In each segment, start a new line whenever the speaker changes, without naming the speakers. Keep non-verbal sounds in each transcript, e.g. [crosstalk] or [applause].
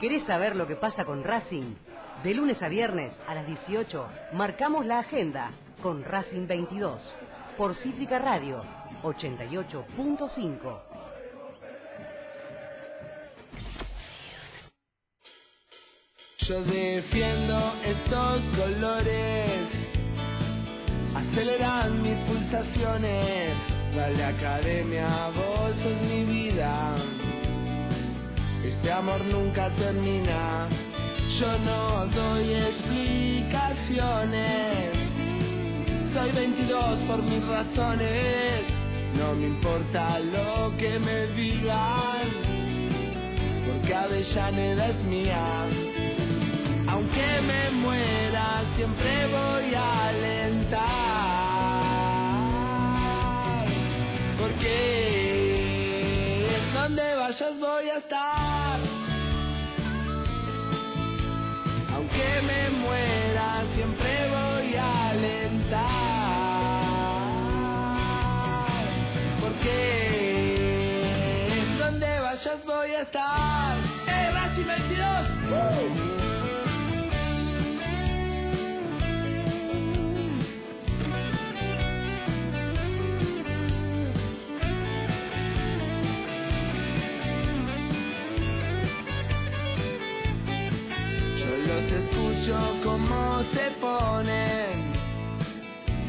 ¿Querés saber lo que pasa con Racing? De lunes a viernes a las 18 marcamos la agenda con Racing 22 por Cítrica Radio 88.5.
Yo defiendo estos colores, aceleran mis pulsaciones. Dale academia, vos sos mi vida. Este amor nunca termina. Yo no doy explicaciones. Soy 22 por mis razones. No me importa lo que me digan, porque Avellaneda es mía. Aunque me muera, siempre voy a alentar. Porque donde siempre voy a alentar. Porque donde vayas voy a estar.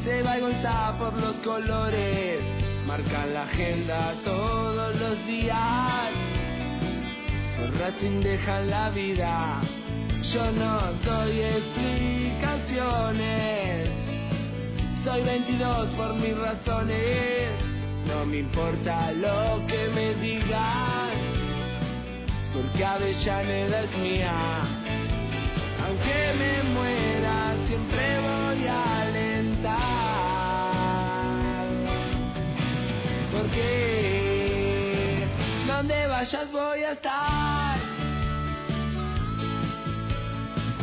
Se va y Gonzá por los colores. Marcan la agenda todos los días. Por Racing dejan la vida. Yo no doy explicaciones. Soy 22 por mis razones. No me importa lo que me digan porque Avellaneda es mía. Aunque me muera, donde vayas voy a estar.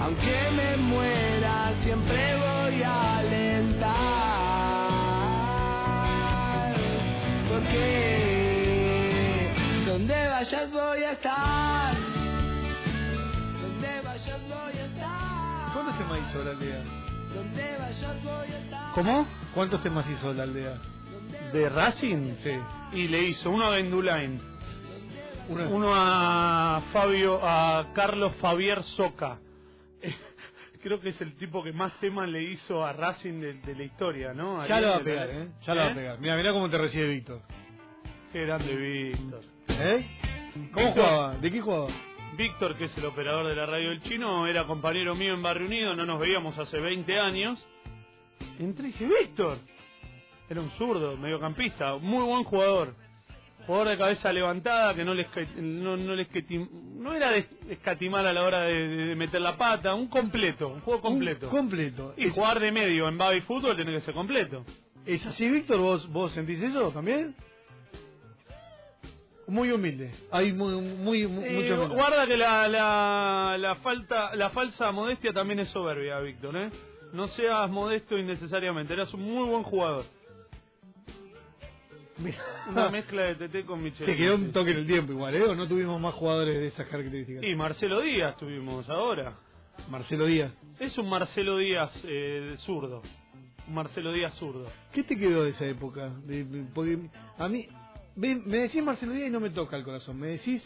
Aunque me muera, siempre voy a alentar. Porque donde vayas voy a estar. Donde vayas voy a estar.
¿Cuántos temas hizo la aldea?
Donde vayas voy a estar.
¿Cómo?
¿Cuántos temas hizo la aldea?
¿De Racing?
Sí.
Y le hizo uno a Bendulain,
Una-
uno a Fabio, a Carlos Fabier Soca. [laughs] Creo que es el tipo que más temas le hizo a Racing de, de la historia, ¿no?
Ya lo va a pegar, ¿eh? Ya lo va a pegar. Mira, mira cómo te recibe Víctor.
Qué grande Víctor.
¿Eh? ¿Cómo
Víctor.
jugaba? ¿De qué jugaba?
Víctor, que es el operador de la radio del chino, era compañero mío en Barrio Unido, no nos veíamos hace 20 años. Entré y dije, Víctor. Era un zurdo, mediocampista, muy buen jugador. Jugador de cabeza levantada, que no le, esca- no, no, le escatim- no era de escatimar a la hora de, de meter la pata, un completo, un juego completo.
Un completo.
y
¿Es,
jugar de medio en baby fútbol tiene que ser completo.
¿Es así, Víctor? ¿Vos, ¿Vos sentís eso también? Muy humilde. Hay muy, muy, mu-
Eh,
mucho
guarda que la, la, la falta la falsa modestia también es soberbia, Víctor, ¿eh? No seas modesto innecesariamente, eras un muy buen jugador. Una mezcla de TT con Michel.
Se quedó un toque en el tiempo igual, ¿eh? ¿O no tuvimos más jugadores de esas características?
Y Marcelo Díaz tuvimos ahora.
Marcelo Díaz.
Es un Marcelo Díaz eh, zurdo. Un Marcelo Díaz zurdo.
¿Qué te quedó de esa época? De- porque a mí, me decís Marcelo Díaz y no me toca el corazón. Me decís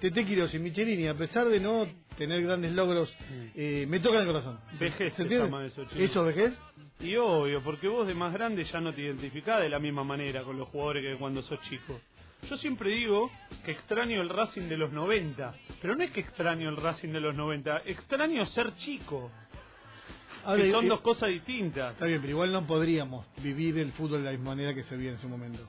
Tete Quiroz y Michelini, a pesar de no tener grandes logros, eh, me toca el corazón.
Vejez se llama eso, chico.
¿Eso vejez?
Y obvio, porque vos de más grande ya no te identificás de la misma manera con los jugadores que cuando sos chico. Yo siempre digo que extraño el Racing de los 90, pero no es que extraño el Racing de los 90, extraño ser chico,
Ahora,
que son dos cosas distintas.
Está bien, pero igual no podríamos vivir el fútbol de la misma manera que se vivía en ese momento.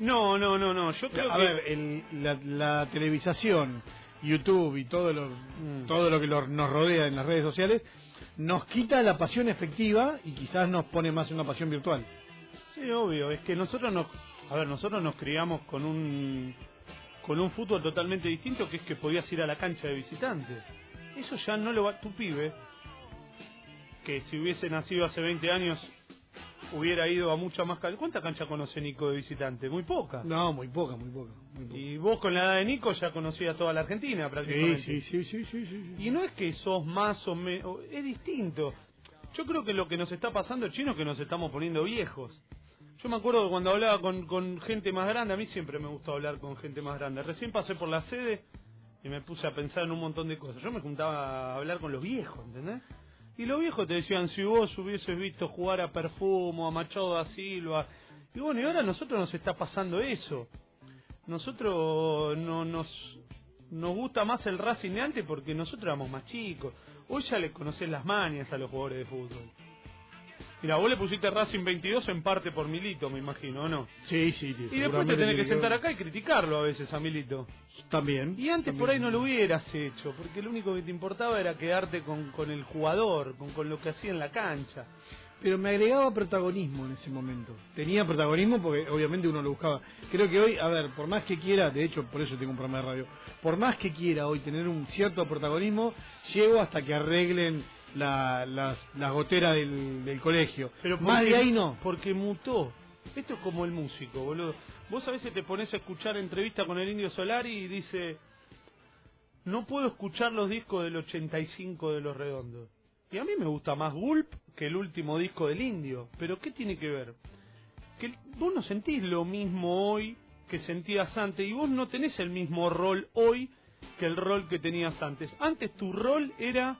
No, no, no, no, yo creo
a
que...
ver, el- la, la televisación, YouTube y todo lo,
Mm.
todo lo que lo- nos rodea en las redes sociales nos quita la pasión efectiva y quizás nos pone más en una pasión virtual.
Sí, obvio, es que nosotros nos... A ver, nosotros nos criamos con un... Con un fútbol totalmente distinto que es que podías ir a la cancha de visitante. Eso ya no lo va... Tu pibe, que si hubiese nacido hace 20 años hubiera ido a mucha más cancha. ¿Cuánta cancha conoce Nico de visitante? Muy poca.
No, muy poca, muy poca. muy poca.
Y vos con la edad de Nico ya conocías toda la Argentina prácticamente.
Sí, sí, sí, sí, sí, sí.
Y no es que sos más o menos, es distinto. Yo creo que lo que nos está pasando, chino, es que nos estamos poniendo viejos. Yo me acuerdo que cuando hablaba con, con gente más grande, a mí siempre me gustó hablar con gente más grande. Recién pasé por la sede y me puse a pensar en un montón de cosas. Yo me juntaba a hablar con los viejos, ¿entendés? Y los viejos te decían, si vos hubieses visto jugar a Perfumo, a Machado da Silva... Y bueno, y ahora a nosotros nos está pasando eso. Nosotros no nos, nos gusta más el Racing de antes porque nosotros éramos más chicos. Hoy ya le conocés las manias a los jugadores de fútbol. Mira, vos le pusiste Racing 22 en parte por Milito, me imagino, ¿o no?
Sí, sí, sí.
Y después te tenés que sentar acá y criticarlo a veces a Milito.
También.
Y antes
también.
por ahí no lo hubieras hecho, porque lo único que te importaba era quedarte con, con el jugador, con, con lo que hacía en la cancha.
Pero me agregaba protagonismo en ese momento. Tenía protagonismo porque obviamente uno lo buscaba. Creo que hoy, a ver, por más que quiera, de hecho por eso tengo un programa de radio, por más que quiera hoy tener un cierto protagonismo, llego hasta que arreglen la- las, las goteras del, del colegio.
Pero
más de ahí no.
Porque mutó. Esto es como el músico, boludo. Vos a veces te pones a escuchar entrevista con el Indio Solari y dice, no puedo escuchar los discos del 85 de Los Redondos. Y a mí me gusta más Gulp que el último disco del Indio. Pero ¿qué tiene que ver? Que vos no sentís lo mismo hoy que sentías antes y vos no tenés el mismo rol hoy que el rol que tenías antes. Antes tu rol era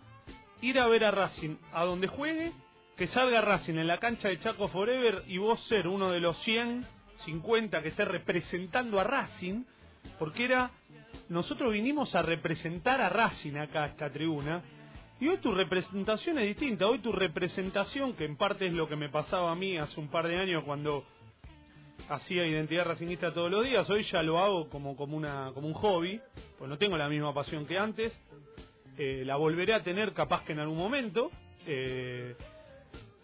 ir a ver a Racing a donde juegue, que salga Racing en la cancha de Chaco Forever y vos ser uno de los 100, 50 que esté representando a Racing, porque era, nosotros vinimos a representar a Racing acá, a esta tribuna, y hoy tu representación es distinta, hoy tu representación, que en parte es lo que me pasaba a mí hace un par de años cuando hacía identidad racingista todos los días, hoy ya lo hago como, como, una, como un hobby, pues no tengo la misma pasión que antes, eh, la volveré a tener capaz que en algún momento. eh,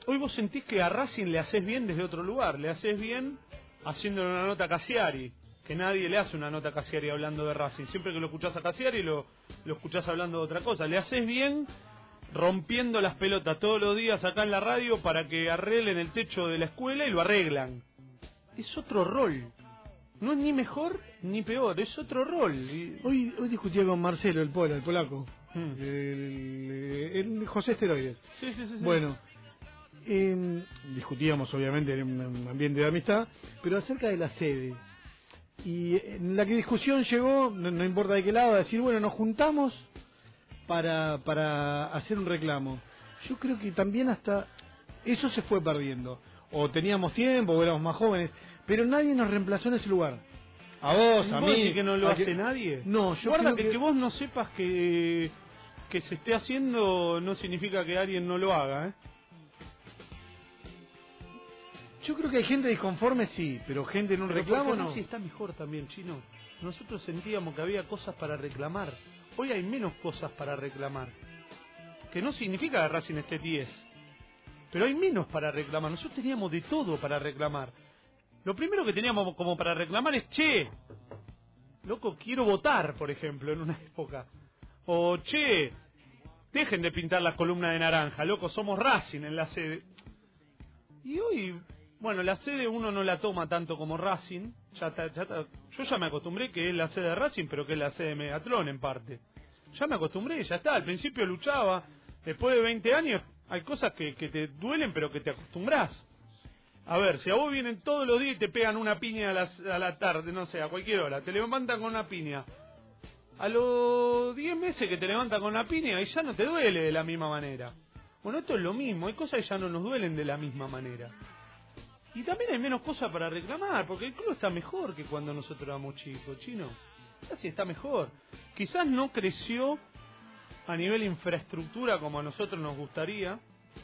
hoy vos sentís que a Racing le haces bien desde otro lugar, le haces bien haciéndole una nota a Cassiari, que nadie le hace una nota a Cassiari hablando de Racing, siempre que lo escuchás a Cassiari lo, lo escuchás hablando de otra cosa, le haces bien rompiendo las pelotas todos los días acá en la radio para que arreglen el techo de la escuela y lo arreglan. Es otro rol. No es ni mejor ni peor, es otro rol.
Hoy, hoy discutía con Marcelo, el el polaco.
Hmm.
El, el José Esteroides.
Sí, sí, sí, sí.
Bueno, eh, discutíamos obviamente en un ambiente de amistad, pero acerca de la sede. Y en la que discusión llegó, no, no importa de qué lado, a decir, bueno, nos juntamos para, para hacer un reclamo. Yo creo que también hasta eso se fue perdiendo. O teníamos tiempo, o éramos más jóvenes, pero nadie nos reemplazó en ese lugar. A vos, a
¿Vos
mí.
que no lo hace
que-
nadie?
No, yo
Guarda
creo
que-
que
vos no sepas que, que se esté haciendo no significa que alguien no lo haga, ¿eh?
Yo creo que hay gente disconforme, sí, pero gente en un reclamo
porque
no.
Racing está mejor también, chino. Nosotros sentíamos que había cosas para reclamar. Hoy hay menos cosas para reclamar. Que no significa que Racing esté 10. Pero hay menos para reclamar. Nosotros teníamos de todo para reclamar. Lo primero que teníamos como para reclamar es, che, loco, quiero votar, por ejemplo, en una [laughs] época. O, che, dejen de pintar la columna de naranja, loco, somos Racing en la sede. Y hoy, bueno, la sede uno no la toma tanto como Racing. Ya está- ya está- yo ya me acostumbré que es la sede de Racing, pero que es la sede de Megatlón en parte. Ya me acostumbré, ya está. Al principio luchaba. Después de 20 años hay cosas que, que te duelen, pero que te acostumbras. A ver, si a vos vienen todos los días y te pegan una piña a, las- a la tarde, no sé, a cualquier hora, te levantan con una piña. A los 10 meses que te levantan con una piña y ya no te duele de la misma manera. Bueno, esto es lo mismo, hay cosas que ya no nos duelen de la misma manera. Y también hay menos cosas para reclamar, porque el club está mejor que cuando nosotros éramos chicos, chino. Ya sí está mejor. Quizás no creció a nivel infraestructura como a nosotros nos gustaría,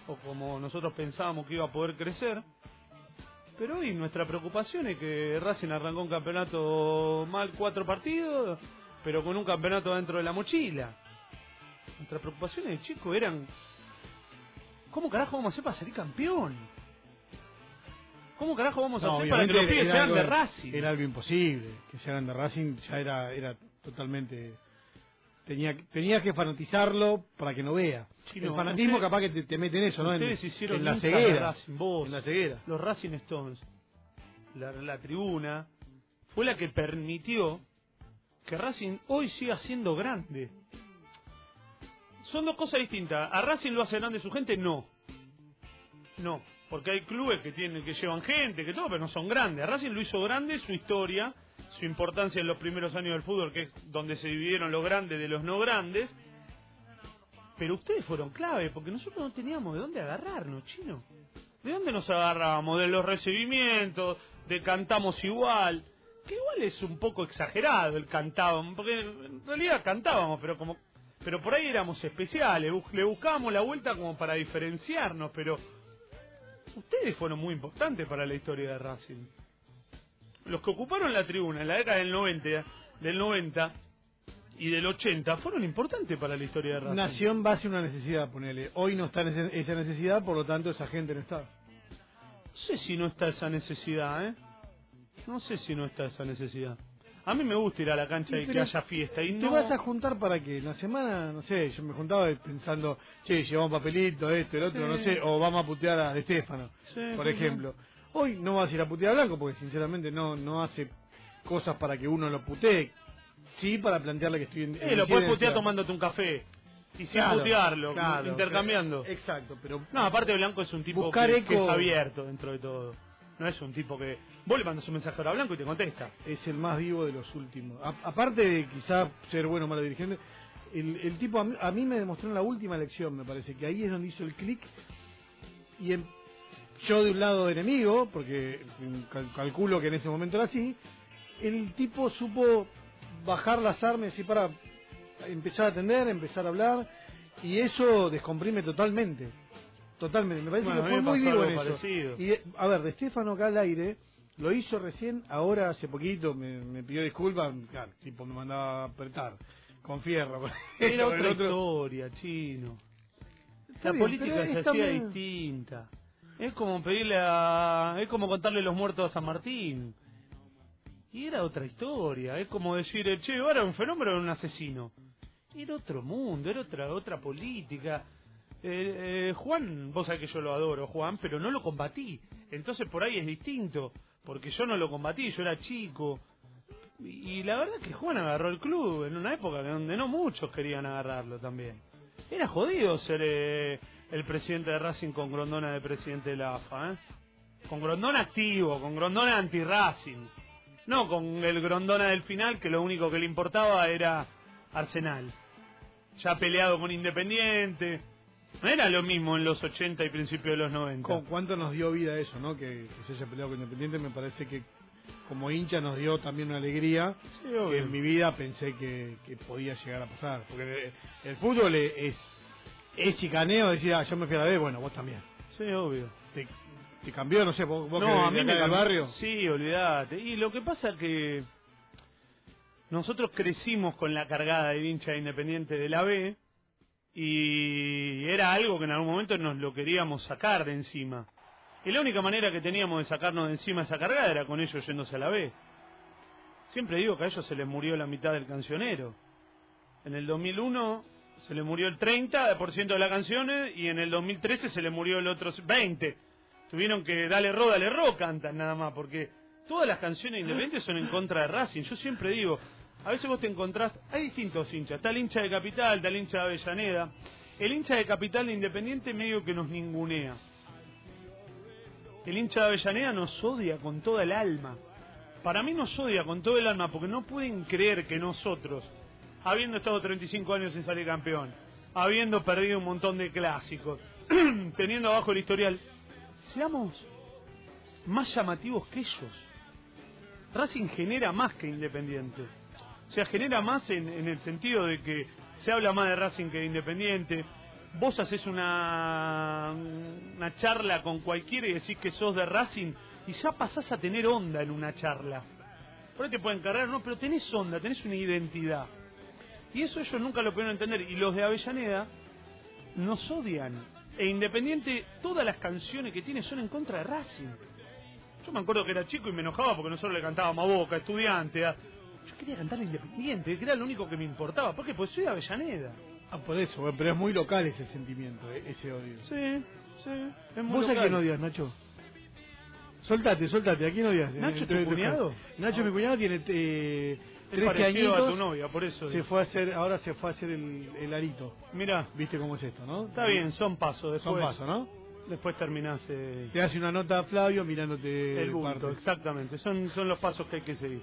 o como nosotros pensábamos que iba a poder crecer. Pero hoy nuestra preocupación es que Racing arrancó un campeonato mal cuatro partidos, pero con un campeonato dentro de la mochila. Nuestras preocupaciones de chico eran ¿Cómo carajo vamos a hacer para salir campeón? ¿Cómo carajo vamos a hacer para que los pibes sean
algo-
de Racing?
Era algo imposible. Que se hagan de Racing ya era, era totalmente tenía, tenía que fanatizarlo para que no vea.
Chino,
el fanatismo
usted-
capaz que te, te mete en eso, ¿no? En,
hicieron
en la ceguera.
Racing, vos,
En la ceguera.
los Racing Stones, la, la tribuna, fue la que permitió que Racing hoy siga siendo grande. Son dos cosas distintas. ¿A Racing lo hace grande su gente? No. No. Porque hay clubes que tienen, que llevan gente, que todo, pero no son grandes. A Racing lo hizo grande su historia, su importancia en los primeros años del fútbol, que es donde se dividieron los grandes de los no grandes. Pero ustedes fueron clave, porque nosotros no teníamos de dónde agarrarnos, chino. ¿De dónde nos agarrábamos? De los recibimientos, de cantamos igual. Que igual es un poco exagerado el cantábamos, porque en realidad cantábamos, pero como pero por ahí éramos especiales, le buscábamos la vuelta como para diferenciarnos, pero ustedes fueron muy importantes para la historia de Racing. Los que ocuparon la tribuna en la década del 90, del 90 y del 80 fueron importantes para la historia de Racing.
Nació en base a una necesidad, ponele. Hoy no está esa necesidad, por lo tanto esa gente no está.
No sé si no está esa necesidad, ¿eh? No sé si no está esa necesidad. A mí me gusta ir a la cancha
Sí,
y que haya fiesta. Y
¿Te
no...
vas a juntar para qué? La semana, no sé, yo me juntaba pensando, che, llevamos papelito, esto, el otro,
Sí.
no sé, o vamos a putear a De Stefano,
Sí,
por
sí,
ejemplo. Hoy no vas a ir a putear a Blanco porque sinceramente no no hace cosas para que uno lo putee. Sí, para plantearle que estoy en.
Eh,
en
lo puedes putear tomándote un café. Y sin
Claro,
putearlo,
claro,
intercambiando.
claro. Exacto, pero
No, aparte Blanco es un tipo que,
eco-
que es abierto dentro de todo. No es un tipo que... Vos le mandas un mensaje ahora a Blanco y te contesta.
es el más vivo de los últimos. A- aparte de quizá ser bueno o malo dirigente, el, el tipo a mí, a mí me demostró en la última elección, me parece, que ahí es donde hizo el clic. Y en- yo de un lado enemigo, porque cal- calculo que en ese momento era así, el tipo supo bajar las armas y para empezar a atender, empezar a hablar, y eso descomprime totalmente. Totalmente, me parece
Bueno,
que fue muy vivo en eso.
parecido.
Y a ver, de Estefano acá al aire, lo hizo recién, ahora hace poquito, me, me pidió disculpas, claro, tipo me mandaba a apretar, con fierro.
Era otra
otro.
historia, chino.
Está
La
bien,
política se hacía distinta. Es como pedirle a... Es como contarle los muertos a San Martín. Y era otra historia. Es como decir, eh, che, ahora un fenómeno era un asesino. Era otro mundo, era otra otra política. Eh, eh, Juan, vos sabés que yo lo adoro, Juan, pero no lo combatí. Entonces por ahí es distinto. Porque yo no lo combatí, yo era chico. Y, la verdad es que Juan agarró el club en una época donde no muchos querían agarrarlo también. Era jodido ser eh, el presidente de Racing con Grondona de presidente de la AFA, ¿eh? Con Grondona activo, con Grondona anti-Racing. No con el Grondona del final que lo único que le importaba era Arsenal. Ya peleado con Independiente. No era lo mismo en los 80 y principios de los 90.
Con cuánto nos dio vida eso, ¿no? Que, que se haya peleado con Independiente, me parece que como hincha nos dio también una alegría
Sí,
que en mi vida pensé que, que podía llegar a pasar. Porque el fútbol es, es, es chicaneo, decir, ah, yo me fui a la B, bueno, vos también.
Sí, obvio.
Te, te cambió, no sé, vos, vos que
No, a mí me
barrio.
Sí, olvídate. Y lo que pasa que nosotros crecimos con la cargada de hincha independiente de la B y era algo que en algún momento nos lo queríamos sacar de encima. Y la única manera que teníamos de sacarnos de encima esa cargada era con ellos yéndose a la B. Siempre digo que a ellos se les murió la mitad del cancionero. En el 2001 se le murió el 30% de las canciones y en el 2013 se le murió el otro 20%. Tuvieron que darle ro, dale ro, cantan nada más, porque todas las canciones independientes son en contra de Racing. Yo siempre digo, a veces vos te encontrás, hay distintos hinchas, está el hincha de Capital, está el hincha de Avellaneda. El hincha de Capital de Independiente medio que nos ningunea. El hincha de Avellaneda nos odia con toda el alma. Para mí nos odia con todo el alma porque no pueden creer que nosotros, habiendo estado 35 años sin salir campeón, habiendo perdido un montón de clásicos, [clears throat] teniendo abajo el historial, seamos más llamativos que ellos. Racing genera más que Independiente. O sea, genera más en, en el sentido de que se habla más de Racing que de Independiente. Vos haces una, una charla con cualquiera y decís que sos de Racing y ya pasás a tener onda en una charla. Por ahí te pueden cargar, no, pero tenés onda, tenés una identidad. Y eso ellos nunca lo pudieron entender. Y los de Avellaneda nos odian. E Independiente, todas las canciones que tiene son en contra de Racing. Yo me acuerdo que era chico y me enojaba porque nosotros le cantábamos a Boca, estudiante. Yo quería cantar Independiente, que era lo único que me importaba. ¿Por qué? Pues soy de Avellaneda.
Ah, por eso, bueno, pero es muy local ese sentimiento, eh, ese odio.
Sí, sí. Es muy
¿Vos a quién odias, Nacho? Soltate, soltate, ¿a quién odias?
¿Nacho,
Eh,
tu cuñado?
Nacho, mi cuñado, tiene eh,
Es
13
parecido
añitos.
a tu novia, por eso.
Se
digo.
fue a hacer, ahora se fue a hacer el, el arito.
Mirá,
¿Viste cómo es esto, no?
está bien, son pasos. Después,
Son pasos, ¿no?
Después terminás eh,
Te hace una nota a Flavio mirándote
el
partes.
exactamente. Son, son los pasos que hay que seguir.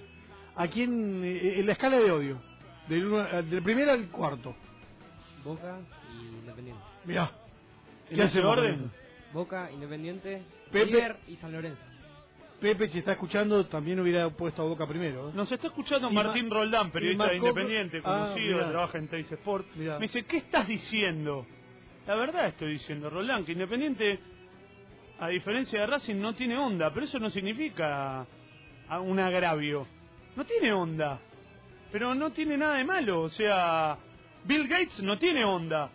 ¿A quién, eh, en la escala de odio? Del, uno- eh, del primero al cuarto.
Boca y Independiente.
Mirá.
¿En
¿Qué con
orden?
Boca, Independiente,
Pepe-
River y San Lorenzo.
Pepe, si está escuchando, también hubiera puesto a Boca primero. ¿eh?
Nos está escuchando
Y
Martín
ma-
Roldán, periodista de Independiente,
Ah,
conocido,
mirá.
trabaja en Teis Sport.
Mirá.
Me dice, ¿qué estás diciendo? La verdad estoy diciendo, Roldán, que Independiente, a diferencia de Racing, no tiene onda, pero eso no significa a- un agravio. No tiene onda, pero no tiene nada de malo. O sea, Bill Gates no tiene onda,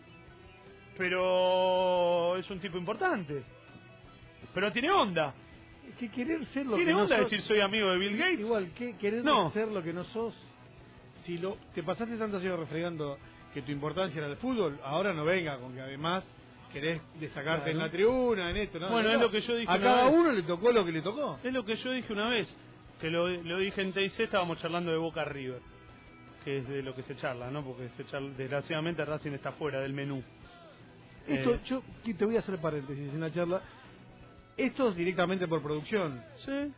pero es un tipo importante. Pero tiene onda.
Es que querer ser lo
¿Tiene
que no
onda
sos-
decir soy amigo de Bill Gates?
Igual, que querer
No.
ser lo que no sos. Si lo te pasaste tantos años refregando que tu importancia era el fútbol, ahora no venga con que además querés destacarte
Claro.
en la tribuna, en esto, ¿no?
Bueno,
No,
es lo que yo dije
A cada
vez.
uno le tocó lo que le tocó.
Es lo que yo dije una vez, que lo, lo dije en TIC, estábamos charlando de Boca River, que es de lo que se charla, ¿no? Porque se charla, desgraciadamente Racing está fuera del menú.
Esto,
Eh.
yo te voy a hacer paréntesis en la charla. Esto es directamente por producción.
Sí.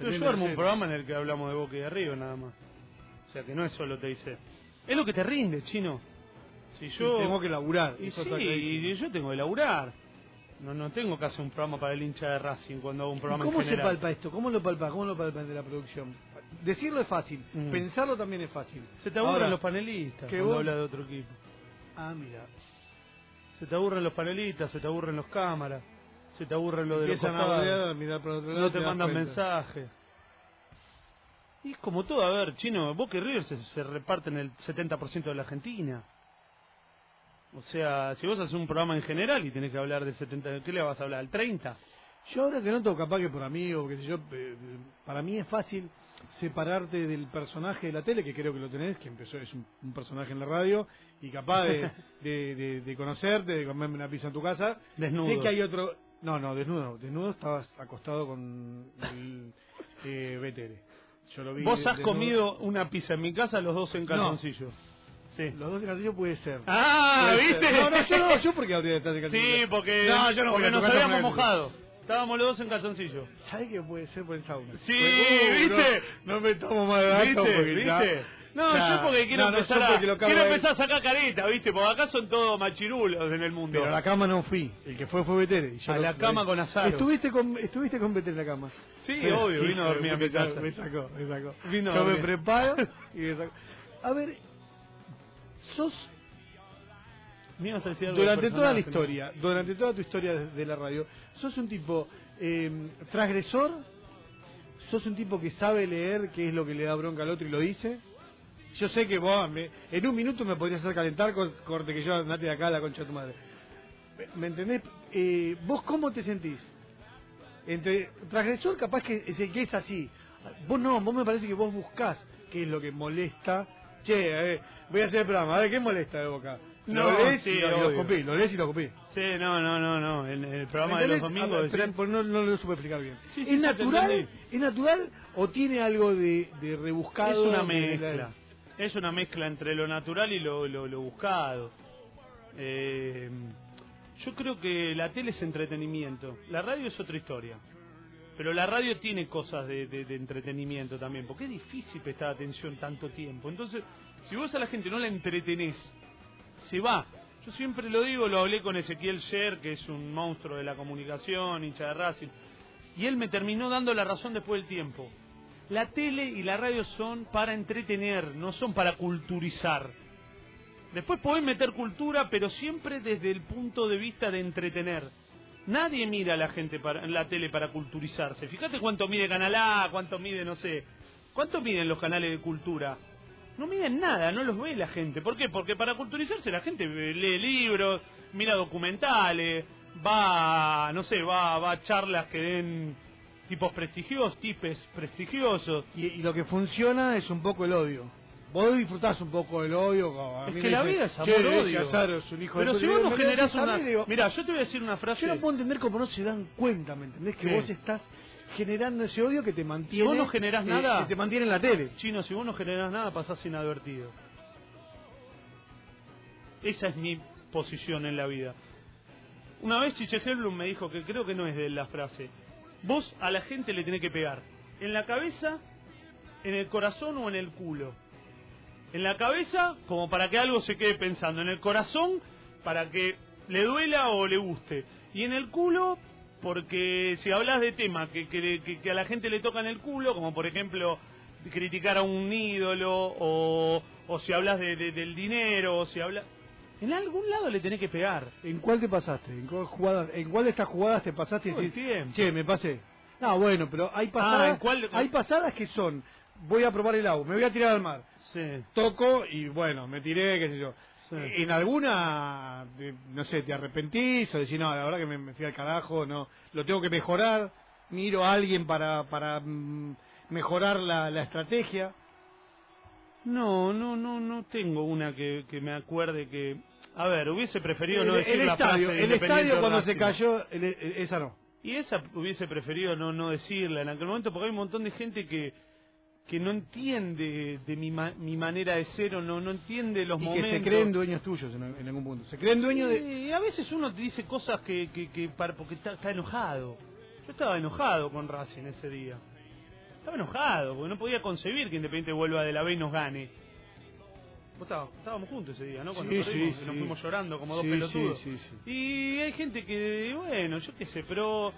Pero yo armo un programa en el que hablamos de Boca y de River nada más. O sea que no es solo TIC. Es lo que te rinde, chino. Si yo...
Y tengo que laburar.
Y sí, y yo tengo que laburar. No, no tengo que hacer un programa para el hincha de Racing cuando hago un
¿Y
programa
¿Cómo
en
se palpa esto? ¿Cómo lo palpa? ¿Cómo lo palpa de la producción? Decirlo es fácil,
Mm.
pensarlo también es fácil.
Se te aburren
Ahora,
los panelistas
que
cuando
vos-
habla de otro equipo.
Ah, mira.
Se te aburren los panelistas, se te aburren los cámaras, se te aburren lo de los costados,
hablar, a mirar para otro lado.
no te
das
mandan mensajes. Y es como todo, a ver, chino, Boca y River se, se reparten el 70% de la Argentina. O sea, si vos haces un programa en general y tenés que hablar del 70%, ¿qué le vas a hablar? ¿Al 30%?
Yo ahora te noto capaz que por amigo, qué sé yo, eh, para mí es fácil separarte del personaje de la tele, que creo que lo tenés, que empezó, es un, un personaje en la radio, y capaz de, [laughs] de, de- de conocerte, de comerme una pizza en tu casa.
Desnudos.
Sé que hay otro... No, no, desnudo, desnudo estabas acostado con el eh, BTR. Yo lo vi
Vos has
desnudo.
comido una pizza en mi casa, los dos en
No.
Sí.
Los dos de calzoncillo puede ser.
Ah,
Puede ser.
¿viste?
No, no, yo no, yo porque habría detrás de.
Sí, porque,
No, yo no
porque nos habíamos mojado. Estábamos los dos en calzoncillo.
¿Sabes qué puede ser por el sauna?
Sí,
Uh,
¿viste?
No, no me tomo más de
¿Viste?
porque
¿Viste? No,
ya-
yo porque quiero
no, no,
empezar a quiero empezar a sacar careta, ¿viste? Porque acá son todos machirulos en el mundo.
Pero a la cama no fui. El que fue fue Betere. y yo
A
lo-
la cama con Azaro.
Estuviste con, estuviste con Betere en la cama.
Sí,
Pero-
obvio, vino a dormir a mi casa.
Me sacó, me sacó.
Vino
yo me preparo [laughs] y me sacó. A ver, durante toda la historia, durante toda tu historia de, de la radio, sos un tipo eh, transgresor, sos un tipo que sabe leer qué es lo que le da bronca al otro y lo dice. Yo sé que vos me- en un minuto me podrías hacer calentar, cor- corte que yo andate de acá a la concha de tu madre. ¿Me entendés? Eh, ¿Vos cómo te sentís? Entre transgresor capaz que es el que es así. Vos no, vos me parece que vos buscás qué es lo que molesta. Che, a ver, voy a hacer el programa, a ver, ¿qué molesta de boca?
No,
lo lees
sí,
y, lo, y lo lees y lo escupís.
Sí, no, no, no, no. En el programa
¿Me
de los domingos.
Pero- pero no, no lo supe explicar bien.
Sí, sí,
¿Es natural? ¿Es natural o tiene algo de, de
Es
rebuscado?
una
de- de-
mezcla. Es una mezcla entre lo natural y lo, lo, lo buscado. Eh, yo creo que la tele es entretenimiento. La radio es otra historia. Pero la radio tiene cosas de, de- entretenimiento también. Porque es difícil prestar atención tanto tiempo. Entonces, si vos a la gente no la entretenés, se va. Yo siempre lo digo, lo hablé con Ezequiel Sher, que es un monstruo de la comunicación, hincha de Racing. Y él me terminó dando la razón después del tiempo. La tele y la radio son para entretener, no son para culturizar. Después podés meter cultura, pero siempre desde el punto de vista de entretener. Nadie mira a la gente para, en la tele para culturizarse. Fíjate cuánto mide Canal A, cuánto mide, no sé. ¿Cuánto miden los canales de cultura? No miden nada, no los ve la gente. ¿Por qué? Porque para culturizarse la gente lee libros, mira documentales, va, no sé, va, va a charlas que den tipos prestigiosos, tipes prestigiosos.
Y, y lo que funciona es un poco el odio. Vos disfrutás un poco del odio.
Es que la
dicen,
vida es
"Che,
amor-odio".
De
Pero
puta".
si vos no
"Me lo
generás una...
mí", digo,
Mira, yo te voy a decir una frase.
Yo no puedo entender cómo no se dan cuenta, ¿me entendés? Que vos estás generando ese odio que te mantiene.
vos no generás
eh,
nada-
Que te mantiene en la tele.
Chino, si vos no generás nada, pasás inadvertido. Esa es mi posición en la vida. Una vez Chiche Helblum me dijo que creo que no es de la frase. Vos a la gente le tenés que pegar. En la cabeza, en el corazón o en el culo. En la cabeza, como para que algo se quede pensando. En el corazón, para que le duela o le guste. Y en el culo, porque si hablas de temas que, que, que- que a la gente le tocan el culo, como por ejemplo criticar a un ídolo, o, o si hablas de, de- del dinero, o si hablas... En algún lado le tenés que pegar.
¿En cuál te pasaste? ¿En cuál, jugada, ¿En cuál de estas jugadas te pasaste y decís, che, me pasé? No, bueno, pero hay pasadas,
Ah, ¿en cuál-
hay pasadas que son, voy a probar el agua, me voy a tirar al mar,
Sí.
toco y bueno, me tiré, qué sé yo.
Sí.
En alguna, no sé, te arrepentís o decís, no, la verdad que me, me fui al carajo, no, lo tengo que mejorar, miro a alguien para, para mm, mejorar la, la estrategia.
No, no, no, no tengo una que, que me acuerde que... A ver, hubiese preferido no decir
el
la
estadio,
frase
el estadio cuando se cayó, el- el- esa no.
Y esa hubiese preferido no, no decirla en aquel momento porque hay un montón de gente que que no entiende de mi, ma- mi manera de ser o no, no entiende los
Y
momentos.
que se creen dueños tuyos en, en algún punto. Se creen dueños de...
Y a veces uno te dice cosas que, que, que para, porque está, está enojado. Yo estaba enojado con Racing ese día. Estaba enojado porque no podía concebir que Independiente vuelva de la B y nos gane. Vos estabas- estábamos juntos ese día, ¿no? Cuando
Sí,
perdimos,
sí,
nos
sí.
fuimos llorando como dos pelotudos.
sí, sí, sí.
Y hay gente que, bueno, yo qué sé, pero...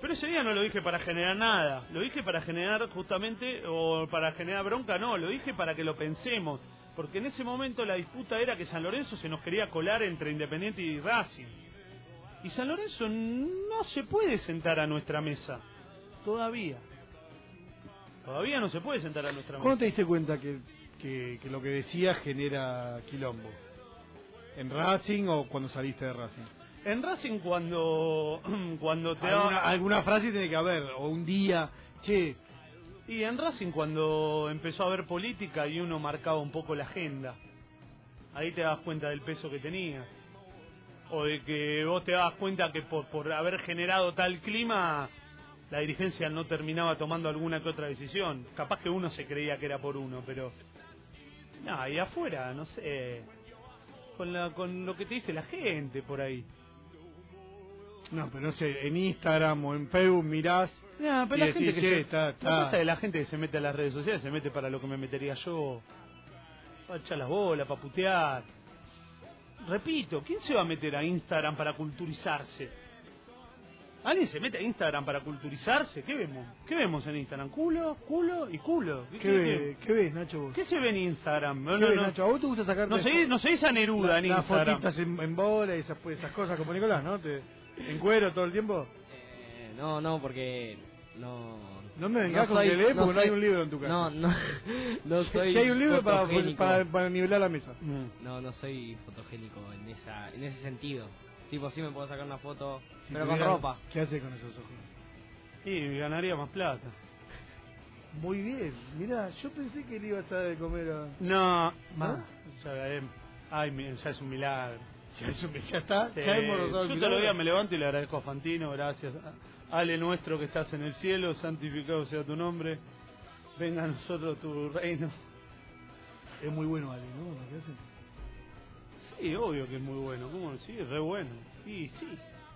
Pero ese día no lo dije para generar nada, lo dije para generar justamente, o para generar bronca, no, lo dije para que lo pensemos, porque en ese momento la disputa era que San Lorenzo se nos quería colar entre Independiente y Racing. Y San Lorenzo no se puede sentar a nuestra mesa, todavía. Todavía no se puede sentar a nuestra
¿Cuándo
mesa.
te diste cuenta que, que, que lo que decías genera quilombo? ¿En Racing o cuando saliste de Racing?
En Racing cuando, [clears throat] cuando te da-
Alguna, alguna frase tiene que haber, o un día, che,
Y en Racing cuando empezó a haber política y uno marcaba un poco la agenda, ahí te das cuenta del peso que tenía. O de que vos te das cuenta que por, por haber generado tal clima, la dirigencia no terminaba tomando alguna que otra decisión. Capaz que uno se creía que era por uno, pero... No, y afuera, no sé, con, la, con lo que te dice la gente por ahí.
No, pero no sé, en Instagram o en Facebook mirás,
No, pero
Y
la gente que
"Che,
se,
está-
la
está".
cosa de la gente que se mete a las redes sociales se mete para lo que me metería yo. Para echar las bolas, para putear. Repito, ¿quién se va a meter a Instagram para culturizarse? ¿Alguien se mete a Instagram para culturizarse? ¿Qué vemos? ¿Qué vemos en Instagram? ¿Culo, culo y culo? ¿Qué,
¿qué,
qué-
ve- qué ves, Nacho? vos?
qué se ve en Instagram? No,
¿Qué
no,
ves,
no.
Nacho? ¿A vos te gusta sacarte
No seguís, no seguís a Neruda en
las
Instagram.
fotitas en, en bola y esas, esas cosas como Nicolás, ¿no? Te, en cuero todo el tiempo.
Eh, no, no, porque no.
No me vengas con
soy-
que lees porque no hay un libro en tu casa.
No, no, [laughs] no soy.
si hay un libro para, para, para nivelar la mesa.
Mm.
No, no soy fotogénico en esa, en ese sentido. Tipo, sí me puedo sacar una foto,
Si
pero con ropa.
¿Qué haces con esos ojos?
Y ganaría más plata.
Muy bien, mira, yo pensé que le ibas a dar de comer a...
No,
¿No?
ya, eh, ay, ya es un milagro.
Ya, eso me- ya está,
Sí,
ya hemos el
yo los días me levanto y le agradezco a Fantino, gracias. Ale nuestro que estás en el cielo, santificado sea tu nombre. Venga a nosotros tu reino.
Es muy bueno, Ale, ¿no? Lo que hace.
Sí, obvio que es muy bueno. ¿Cómo? Sí, es re bueno. Y sí.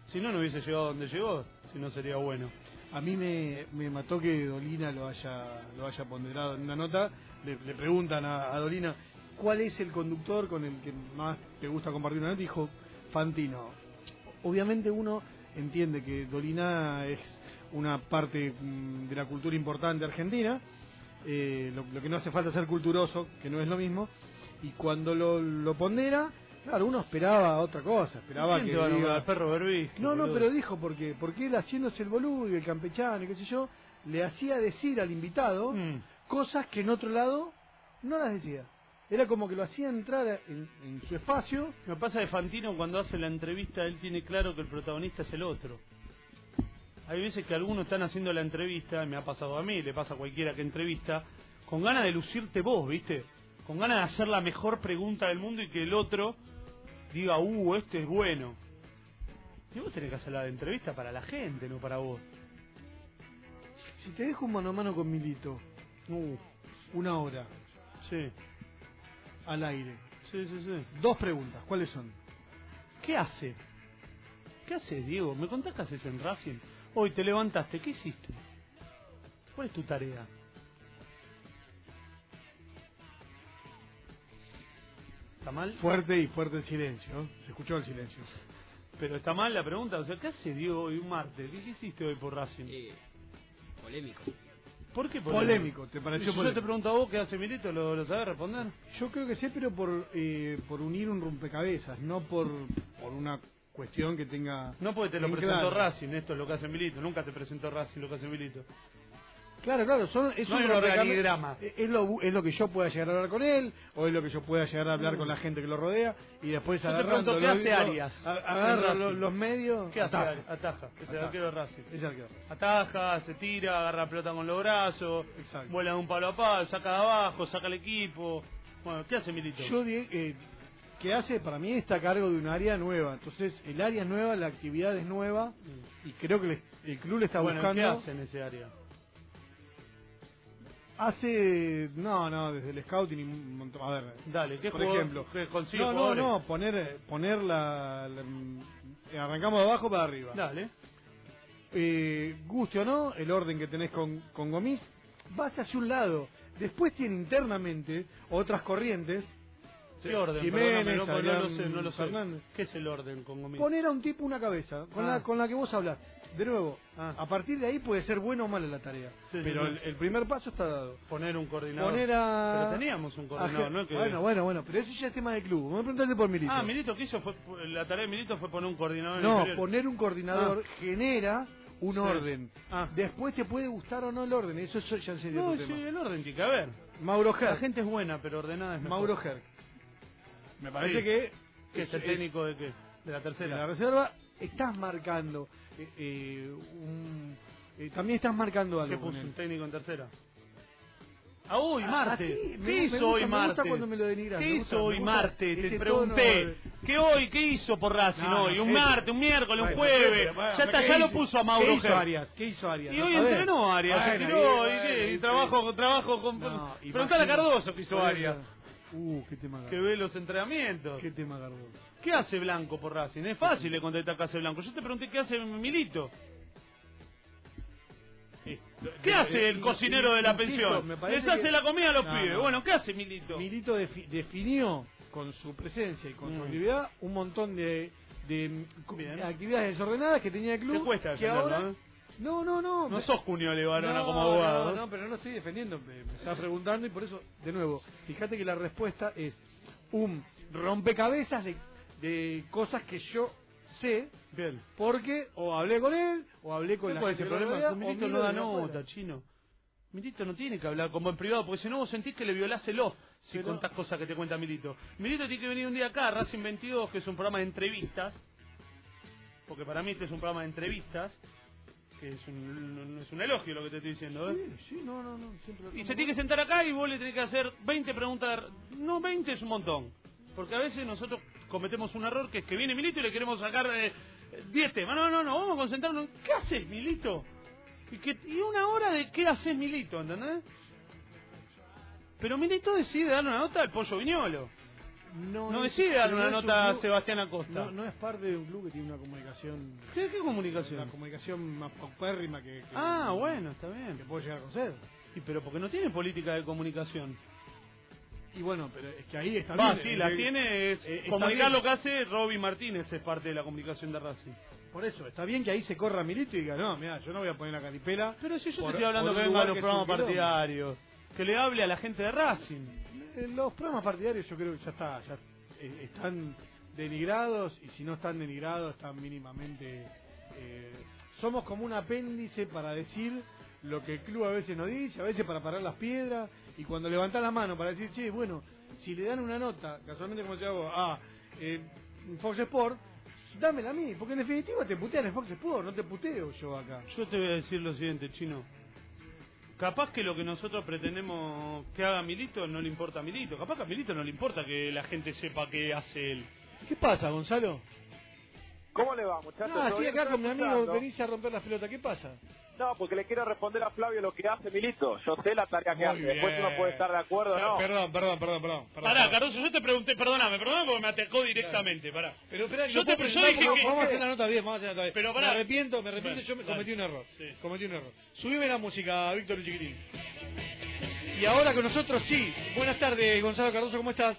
Si no, no hubiese llegado donde llegó, si no sería bueno.
A mí me, me mató que Dolina lo haya, lo haya ponderado en una nota. Le, le preguntan a, a Dolina, ¿cuál es el conductor con el que más te gusta compartir una? Y dijo, Fantino. Obviamente uno entiende que Dolina es una parte mm, de la cultura importante argentina, eh, lo, lo que no hace falta ser culturoso, que no es lo mismo, y cuando lo, lo pondera, claro, uno esperaba otra cosa, esperaba
¿Quién
que
nombrar?
diga,
al perro Berbisky,
no, no,
boludo?
pero dijo porque porque él haciéndose el boludo y el campechano y qué sé yo, le hacía decir al invitado
Mm.
cosas que en otro lado no las decía. Era como que lo hacía entrar en, en su espacio.
Que pasa de Fantino cuando hace la entrevista, él tiene claro que el protagonista es el otro. Hay veces que algunos están haciendo la entrevista, me ha pasado a mí, le pasa a cualquiera que entrevista, con ganas de lucirte vos, ¿viste? Con ganas de hacer la mejor pregunta del mundo y que el otro diga, uh, este es bueno. Y vos tenés que hacer la entrevista para la gente, no para vos.
Si te dejo un mano a mano con Milito,
Uh,
una hora,
sí,
al aire,
sí, sí, sí.
dos preguntas, ¿cuáles son?
¿Qué hace? ¿Qué haces, Diego? ¿Me contás qué haces en Racing? Hoy te levantaste, ¿qué hiciste? ¿Cuál es tu tarea? ¿Está mal?
Fuerte y fuerte el silencio, se escuchó el silencio.
Pero está mal la pregunta, o sea, ¿qué hace Diego hoy un martes? ¿Qué, qué hiciste hoy por Racing?
Eh, polémico.
¿Por qué
Polémico, ¿te pareció
Si yo te
polémico?
pregunto a vos qué hace Milito, ¿lo, lo sabés responder?
Yo creo que sí, pero por, eh, por unir un rompecabezas, no por, por una cuestión que tenga...
No porque te lo presentó
claro.
Racing, esto es lo que hace Milito. Nunca te presentó Racing lo que hace Milito.
Claro, claro, son, es
No
un
organigrama.
Es lo, es lo que yo pueda llegar a hablar con él, o es lo que yo pueda llegar a hablar con la gente que lo rodea, y después
Yo te
agarrando
pregunto, ¿qué hace Arias
Agarra los, los medios.
¿Qué hace?
ataja.
Ari? Ataja, es el arquero de Racing.
Es el arquero.
Ataja, se tira, agarra la pelota con los brazos,
Exacto.
vuela de un palo a palo, saca de abajo, saca el equipo. Bueno, ¿qué hace Milito?
Yo eh, que hace, para mí está a cargo de un área nueva. Entonces, el área es nueva, la actividad es nueva, y creo que le- el club le está
bueno,
buscando.
¿qué hace en ese área?
Hace, no, no, desde el scouting y un montón. A ver,
Dale, ¿qué
por
jugador-
ejemplo.
qué consigue
No, no,
jugadores?
no, poner, poner la, la- Arrancamos de abajo para arriba.
Dale.
Eh, guste o no, el orden que tenés con, con Gomis, vas hacia un lado. Después tiene internamente otras corrientes.
¿Qué orden?
Jiménez,
Perdóname, no, lo sé, no lo sé.
Fernández.
¿Qué es el orden con Gomis?
Poner a un tipo una cabeza, con,
Ah.
la, con la que vos hablas. De nuevo,
Ah.
a partir de ahí puede ser buena o mala la tarea.
Sí,
pero
sí.
El, el primer paso está dado.
Poner un coordinador.
Poner a...
Pero teníamos un
a
coordinador, ¿no? Que...
Bueno, bueno, bueno, pero eso ya es tema del club. Vamos a preguntarle por Milito.
Ah, Milito, ¿qué hizo? Fue, la tarea de Milito fue poner un coordinador
No,
inferior.
poner un coordinador genera un orden.
Ah.
Después te puede gustar o no el orden. Eso, eso ya sería
No,
otro
sí,
tema.
el orden tiene que haber.
Mauro
La
Herc.
gente es buena, pero ordenada es mejor.
Mauro Herc. Me parece que
¿Qué es el técnico de qué? De la tercera.
la reserva estás marcando eh, eh, un- eh, también estás marcando
¿Qué
algo con
puso un técnico en tercera? Ah, hoy,
Ah,
Marte. ¿Qué
me
hizo
gusta-
hoy
me
Marte?
gusta cuando me lo
¿Qué
me gusta-
hizo hoy Marte? Te pregunté.
de-
¿Qué hoy? ¿Qué hizo por Racing
No,
hoy?
no
un martes, un miércoles, un jueves.
bueno,
ya está,
¿qué
ya lo puso a Mauro
¿Qué hizo. Arias? ¿Qué hizo Arias?
Y
¿No
hoy entrenó Arias, se tiró,
y,
qué, y trabajo, trabajo con...
No,
Preguntale a Cardoso qué hizo Arias,
Uh, qué tema
que ve los entrenamientos.
Qué tema Cardoso.
¿Qué hace Blanco por Racing? Es fácil de contestar qué hace Blanco. Yo te pregunté qué hace Milito. ¿Qué
Eh,
hace el
eh,
cocinero de la pensión? Les hace la comida a los
No,
pibes.
no.
Bueno, ¿qué hace Milito?
Milito defi- definió con su presencia y con su
Mm.
actividad un montón de, actividades desordenadas que tenía el club.
Te cuesta
que ahora...
¿eh?
No, no, no.
No
me-
sos Cunio Levarona
No,
como abogado.
No, no, pero no estoy defendiendo. Me, me estás preguntando y por eso, de nuevo, fíjate que la respuesta es un rompecabezas de, de cosas que yo sé
Bien.
porque o hablé con él o hablé con
¿Cuál
la gente lo
problema?
rodea,
Milito no da nota, chino. Milito no tiene que hablar como en privado, porque si no vos sentís que le violás el off si
Pero-
contás cosas que te cuenta Milito. Milito tiene que venir un día acá, a Racing 22, que es un programa de entrevistas, porque para mí este es un programa de entrevistas, que es un, no es un elogio lo que te estoy diciendo, ¿eh?
Sí, sí, no, no, no. Siempre
Y se tiene que sentar acá y vos le tenés que hacer 20 preguntas. No, 20 es un montón. Porque a veces nosotros cometemos un error que es que viene Milito y le queremos sacar eh, 10 temas. No, no, no, vamos a concentrarnos. en ¿Qué haces, Milito? Y, que, y una hora de qué haces, Milito, ¿entendés? Pero Milito decide darle una nota al pollo viñolo.
No,
No
es-
decide darle una
no es un
nota a Sebastián Acosta.
No, no es parte de un club que tiene una comunicación.
¿Qué, qué
La
comunicación?
comunicación más paupérrima que, que-
Ah, bueno, está
que
bien.
puede llegar a conocer.
Y pero porque no tiene política de comunicación.
Y bueno, pero es que ahí está
Va,
bien.
sí, la
eh,
tiene, es
eh,
comunicar lo que hace Roby Martínez, es parte de la comunicación de Racing.
Por eso, está bien que ahí se corra Milito y diga, no, mira, yo no voy a poner la caripela.
Pero si yo
por-
te estoy hablando que venga a los programas partidarios, que le hable a la gente de Racing.
Eh, Los programas partidarios yo creo que ya está, ya eh, están denigrados y si no están denigrados están mínimamente... eh, somos como un apéndice para decir lo que el club a veces nos dice, a veces para parar las piedras y cuando levantás la mano para decir, che, bueno, si le dan una nota, casualmente como decía vos, a eh, Fox Sport, dámela a mí, porque en definitiva te putean en Fox Sports, no te puteo yo acá.
Yo te voy a decir lo siguiente, Chino. Capaz que lo que nosotros pretendemos que haga Milito no le importa a Milito. Capaz que a Milito no le importa que la gente sepa qué hace él.
¿Qué pasa, Gonzalo?
¿Cómo le va, muchachos?
Ah,
¿Todo
sí, acá con mi
¿Están
amigo venís a romper las pelotas, ¿qué pasa?
No, porque le quiero responder a Flavio lo que hace Milito. Yo sé la tarea que hace. Después uno puede estar de acuerdo o no.
Perdón, perdón, perdón, perdón. perdón.
Pará, Cardoso, yo te pregunté, perdóname, perdóname porque me atacó directamente, pará.
Pero espera,
Yo te- yo dije que-
vamos a hacer la nota bien, vamos a hacer la nota bien.
Pero pará.
me arrepiento, me arrepiento,
Bueno,
yo cometí un error.
Sí.
Cometí un error. Subime la música, Víctor Chiquitín. Y ahora con nosotros sí. Buenas tardes, Gonzalo Cardoso, ¿cómo estás?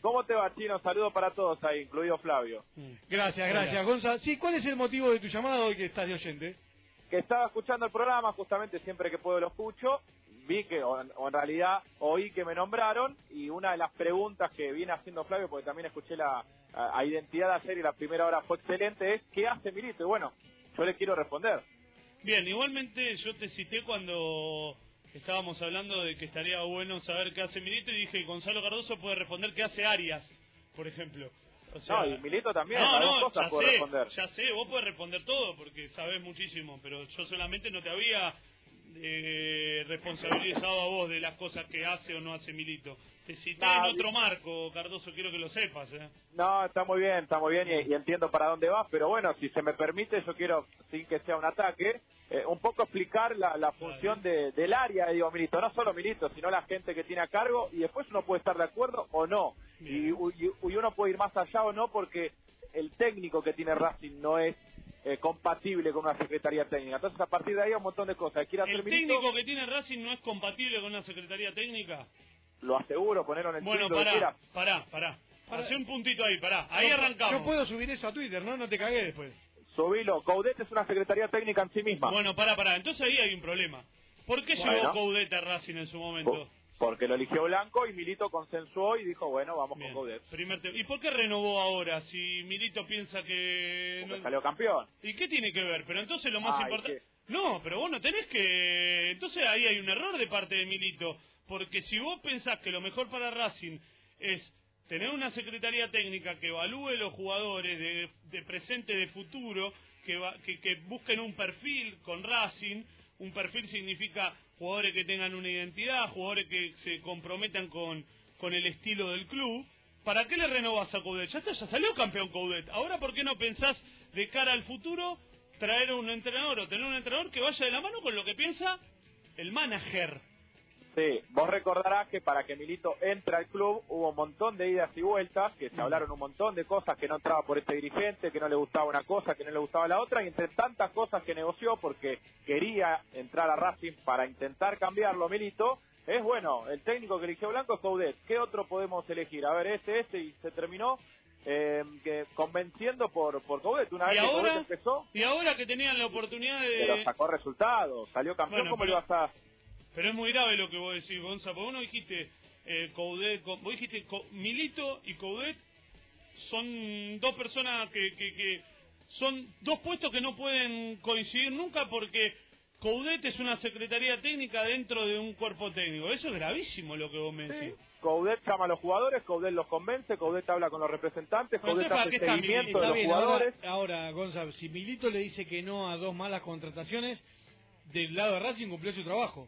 ¿Cómo te va, Chino? Saludos para todos ahí, incluido Flavio.
Gracias, gracias, Gonzalo. Sí, ¿cuál es el motivo de tu llamada hoy que estás de oyente?
Que estaba escuchando el programa, justamente siempre que puedo lo escucho. Vi que, o en, o en realidad, oí que me nombraron. Y una de las preguntas que viene haciendo Flavio, porque también escuché la a, a identidad de ayer y la primera hora fue excelente, es ¿qué hace Milito? Y bueno, yo le quiero responder.
Bien, igualmente yo te cité cuando estábamos hablando de que estaría bueno saber qué hace Milito y dije Gonzalo Cardoso puede responder qué hace Arias, por ejemplo. O sea,
no, y Milito también,
no, no,
cosas
ya
puedo
sé,
responder.
ya sé, vos podés responder todo porque sabés muchísimo, pero yo solamente no te había eh, responsabilizado a vos de las cosas que hace o no hace Milito. Te cité
No,
en otro marco, Cardoso, quiero que lo sepas. ¿eh?
No, está muy bien, está muy bien y, y entiendo para dónde vas, pero bueno, si se me permite, yo quiero, sin que sea un ataque, eh, un poco explicar la, la función de- del área de Diego Milito, no solo Milito, sino la gente que tiene a cargo y después uno puede estar de acuerdo o no, y, y- y uno puede ir más allá o no porque el técnico que tiene Racing no es eh, compatible con una secretaría técnica. Entonces, a partir de ahí hay un montón de cosas. Hacer
¿El
Milito,
técnico que tiene Racing no es compatible con una secretaría técnica?
lo aseguro, ponerlo en el
Bueno, pará, pará, pará.
Pará.
Hacé un puntito ahí, pará. Ahí arrancamos.
Yo puedo subir eso a Twitter, ¿no? No te cagué después.
Subilo, Coudet es una secretaría técnica en sí misma.
Bueno, pará, pará. Entonces ahí hay un problema. ¿Por qué
Bueno.
llevó Coudet a Racing en su momento?
Po- Porque lo eligió Blanco y Milito consensuó y dijo, bueno, vamos
Bien,
con Coudet.
primer ¿Y por qué renovó ahora si Milito piensa que...
Porque
no-
salió campeón.
¿Y qué tiene que ver? Pero entonces lo más importante... No, pero vos no tenés que... Entonces ahí hay un error de parte de Milito. Porque si vos pensás que lo mejor para Racing es tener una secretaría técnica que evalúe los jugadores de, de presente, de futuro, que, va- que, que busquen un perfil con Racing, un perfil significa jugadores que tengan una identidad, jugadores que se comprometan con, con el estilo del club. ¿Para qué le renovas a Coudet? Ya ya salió campeón Coudet. Ahora, ¿por qué no pensás de cara al futuro traer un entrenador o tener un entrenador que vaya de la mano con lo que piensa el manager?
Sí, vos recordarás que para que Milito entre al club hubo un montón de idas y vueltas, que se hablaron un montón de cosas que no entraba por este dirigente, que no le gustaba una cosa, que no le gustaba la otra, y entre tantas cosas que negoció porque quería entrar a Racing para intentar cambiarlo Milito, es bueno, el técnico que eligió Blanco es Coudet. ¿Qué otro podemos elegir? A ver, este, este, y se terminó eh, que convenciendo por, por Coudet. Una
Y
vez que
ahora,
Coudet empezó,
y ahora que tenían la oportunidad
pero
de...
sacó resultados, salió campeón,
Bueno,
¿cómo
pero-
le vas a...?
Pero es muy grave lo que vos decís, Gonza, porque vos no dijiste eh, Coudet, co- vos dijiste Co- Milito y Coudet son dos personas que, que, que son dos puestos que no pueden coincidir nunca porque Coudet es una secretaría técnica dentro de un cuerpo técnico. Eso es gravísimo lo que vos me decís.
Sí. Coudet llama a los jugadores, Coudet los convence, Coudet habla con los representantes, Coudet
entonces, ¿para
hace seguimiento
Está
de los
bien, ahora,
jugadores.
ahora, Gonzalo, si Milito le dice que no a dos malas contrataciones, del lado de Racing cumplió su trabajo.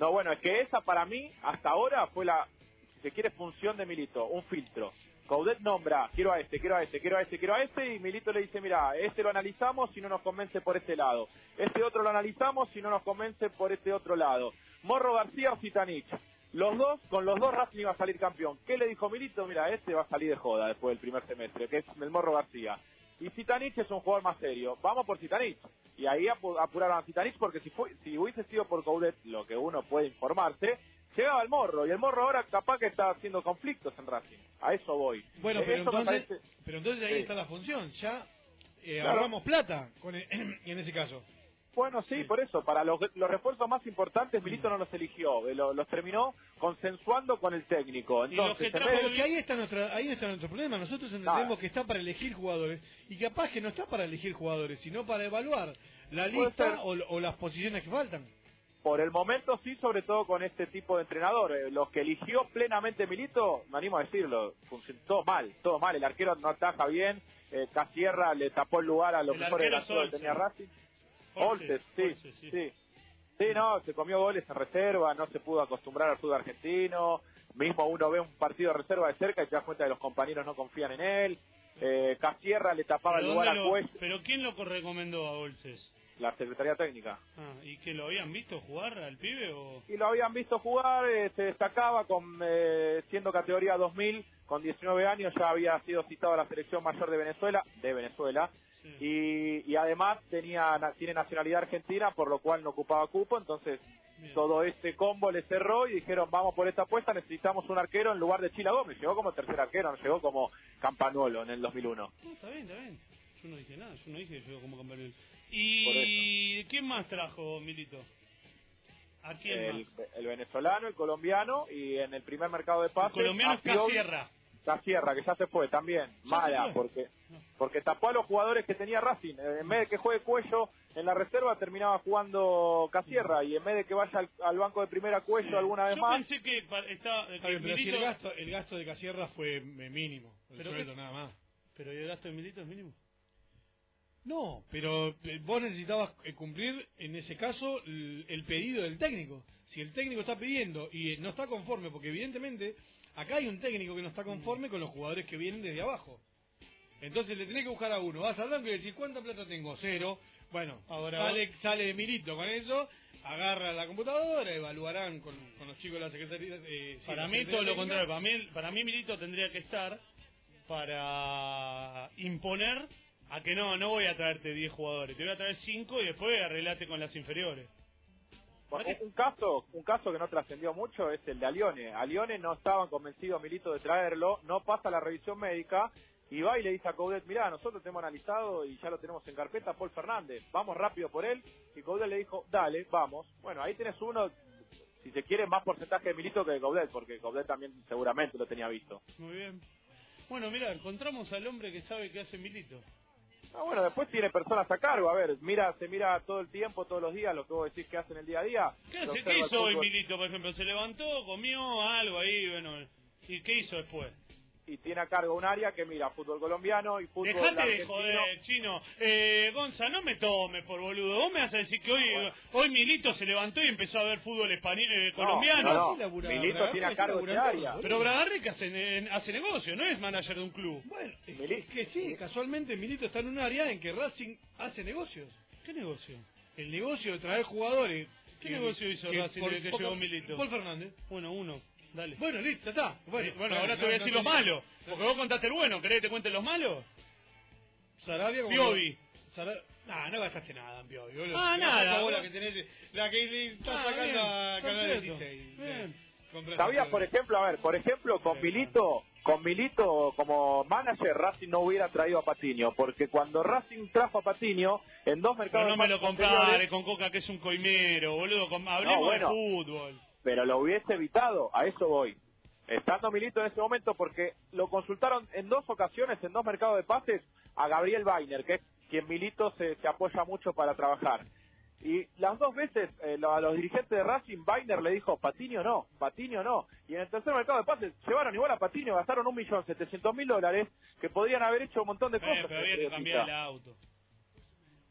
No, bueno, es que esa para mí, hasta ahora, fue la, si se quiere, función de Milito, un filtro. Coudet nombra, quiero a este, quiero a este, quiero a este, quiero a este, y Milito le dice, mira, este lo analizamos si no nos convence por este lado. Este otro lo analizamos si no nos convence por este otro lado. Morro García o Zitanich. Los dos, con los dos Racing iba a salir campeón. ¿Qué le dijo Milito? Mira, este va a salir de joda después del primer semestre, que es el Morro García. Y Zitanich es un jugador más serio. Vamos por Zitanich. Y ahí apu- apuraron a Zitanich porque si, fue, si hubiese sido por Coudet, lo que uno puede informarse, llegaba el Morro. Y el Morro ahora capaz que está haciendo conflictos en Racing. A eso voy.
Bueno,
Eh,
pero
eso
entonces,
parece-
pero entonces ahí
Sí.
está la función. Ya eh,
Claro.
ahorramos plata con el- [clears throat] en ese caso.
Bueno, sí, por eso. Para los, los refuerzos más importantes, Milito no los eligió. eh, lo- Los, terminó consensuando con el técnico.
Y los que
Entonces,
trajo
de-
Porque ahí está, nuestra, ahí está nuestro problema. Nosotros entendemos
Nada.
que está para elegir jugadores y capaz que no está para elegir jugadores, sino para evaluar la lista o, o las posiciones que faltan.
Por el momento sí, sobre todo con este tipo de entrenador. Eh, Los que eligió plenamente Milito, me animo a decirlo, funcionó todo mal, todo mal. El arquero no ataja bien, eh, Casierra le tapó el lugar a los
El
mejores que
es
tenía. Racing. Olsen, sí, sí,
sí.
sí. no, se comió goles en reserva, no se pudo acostumbrar al fútbol argentino. Mismo uno ve un partido de reserva de cerca y se da cuenta que los compañeros no confían en él. Eh, Casierra le tapaba el
¿Pero,
lugar a Cuello,
¿Pero quién lo recomendó a Olses?
la Secretaría Técnica.
Ah, ¿Y que lo habían visto jugar al pibe o...?
y lo habían visto jugar, eh, se destacaba con eh, siendo categoría 2000, con 19 años ya había sido citado a la selección mayor de Venezuela, de Venezuela,
Sí.
y, y además tenía tiene nacionalidad argentina, por lo cual no ocupaba cupo, entonces
Bien.
todo este combo le cerró y dijeron vamos por esta apuesta, necesitamos un arquero en lugar de Chila Gómez, llegó como tercer arquero, no llegó como Campanuolo en el 2001.
No, está bien, está bien. Yo no dije nada, yo no dije que llegó como.
Por
¿Y quién más trajo Milito? ¿A quién
El,
más?
el venezolano, el colombiano y en el primer mercado de
El
pases
colombiano es
Piovi-
Casierra.
Casierra, que ya se fue también, mala, porque porque tapó a los jugadores que tenía Racing. Eh, En vez de que juegue Cuello en la reserva, terminaba jugando Casierra, y en vez de que vaya al, al banco de primera Cuello alguna vez
Yo
más,
pensé que está, que
si el gasto, el gasto de Casierra fue eh, mínimo, el
¿Pero
sueldo
qué?
nada más.
¿Pero el gasto de Milito es mínimo?
No, pero eh, vos necesitabas cumplir, en ese caso, el, el pedido del técnico. Si el técnico está pidiendo y no está conforme, porque evidentemente acá hay un técnico que no está conforme con los jugadores que vienen desde abajo. Entonces le tenés que buscar a uno. Vas al banco y decís, ¿cuánta plata tengo? Cero. Bueno,
Ahora
sale, sale Milito con eso, agarra la computadora, evaluarán con, con los chicos de la Secretaría. eh, sí,
para
la
mí
Secretaría
todo lo contrario. Para mí, para mí Milito tendría que estar para imponer a que no, no voy a traerte 10 jugadores, te voy a traer 5 y después arreglate con las inferiores.
Bueno, un, un caso un caso que no trascendió mucho es el de Alione. Alione no estaban convencidos Milito de traerlo, no pasa la revisión médica y va y le dice a Coudet, mirá, nosotros te hemos analizado y ya lo tenemos en carpeta, Paul Fernández, vamos rápido por él. Y Coudet le dijo, dale, vamos. Bueno, ahí tenés uno, si se quiere, más porcentaje de Milito que de Coudet, porque Coudet también seguramente lo tenía visto.
Muy bien. Bueno, mira, encontramos al hombre que sabe qué hace Milito.
Ah, bueno, después tiene personas a cargo, a ver, mira, se mira todo el tiempo, todos los días, lo que vos decís que hacen el día a día.
¿Qué,
Se
hace,
observa
¿qué
el
hizo hoy. Milito, por ejemplo? ¿Se levantó, comió algo ahí? Bueno, ¿y qué hizo después?
Y tiene a cargo un área que mira fútbol colombiano y fútbol
Dejate de
argentino.
joder, chino. Eh, Gonza, no me tomes por boludo. Vos me vas a decir que hoy,
Bueno.
hoy Milito se levantó y empezó a ver fútbol español, eh,
No,
colombiano.
no, Milito tiene a cargo ese área.
Pero Bragarnik hace, hace negocio, no es manager de un club.
Bueno, es que, sí, casualmente Milito está en un área en que Racing hace negocios.
¿Qué negocio?
El negocio de traer jugadores.
¿Qué negocio hizo Racing desde que llegó Milito?
Paul Fernández.
Bueno, uno. Dale.
Bueno, listo, está.
Bueno,
Bueno,
ahora te voy a decir los malos. Porque vos contaste el bueno, ¿querés que te cuente los malos?
Sarabia como...
Piovi.
Sara- Nah, no gastaste nada en Piovi, boludo.
Ah,
La
nada,
bola
boludo.
que tenés, la que le estás
Ah,
sacando
bien,
a Canal
perfecto.
16.
Bien.
Compras
Sabía,
a
por ejemplo, a ver, por ejemplo, con Milito, con Milito como manager, Racing no hubiera traído a Patiño, porque cuando Racing trajo a Patiño, en dos
Pero
mercados
no me lo compares con Coca, que es un coimero, boludo. con- hablemos
bueno.
de fútbol.
Pero lo hubiese evitado, a eso voy. Estando Milito en ese momento, porque lo consultaron en dos ocasiones, en dos mercados de pases, a Gabriel Weiner, que es quien Milito se, se apoya mucho para trabajar. Y las dos veces eh, lo- a los dirigentes de Racing, Weiner le dijo, Patiño no, Patiño no. Y en el tercer mercado de pases llevaron igual a Patiño, gastaron un millón setecientos mil dólares, que podrían haber hecho un montón de
Eh,
cosas.
pero había que cambiar el auto.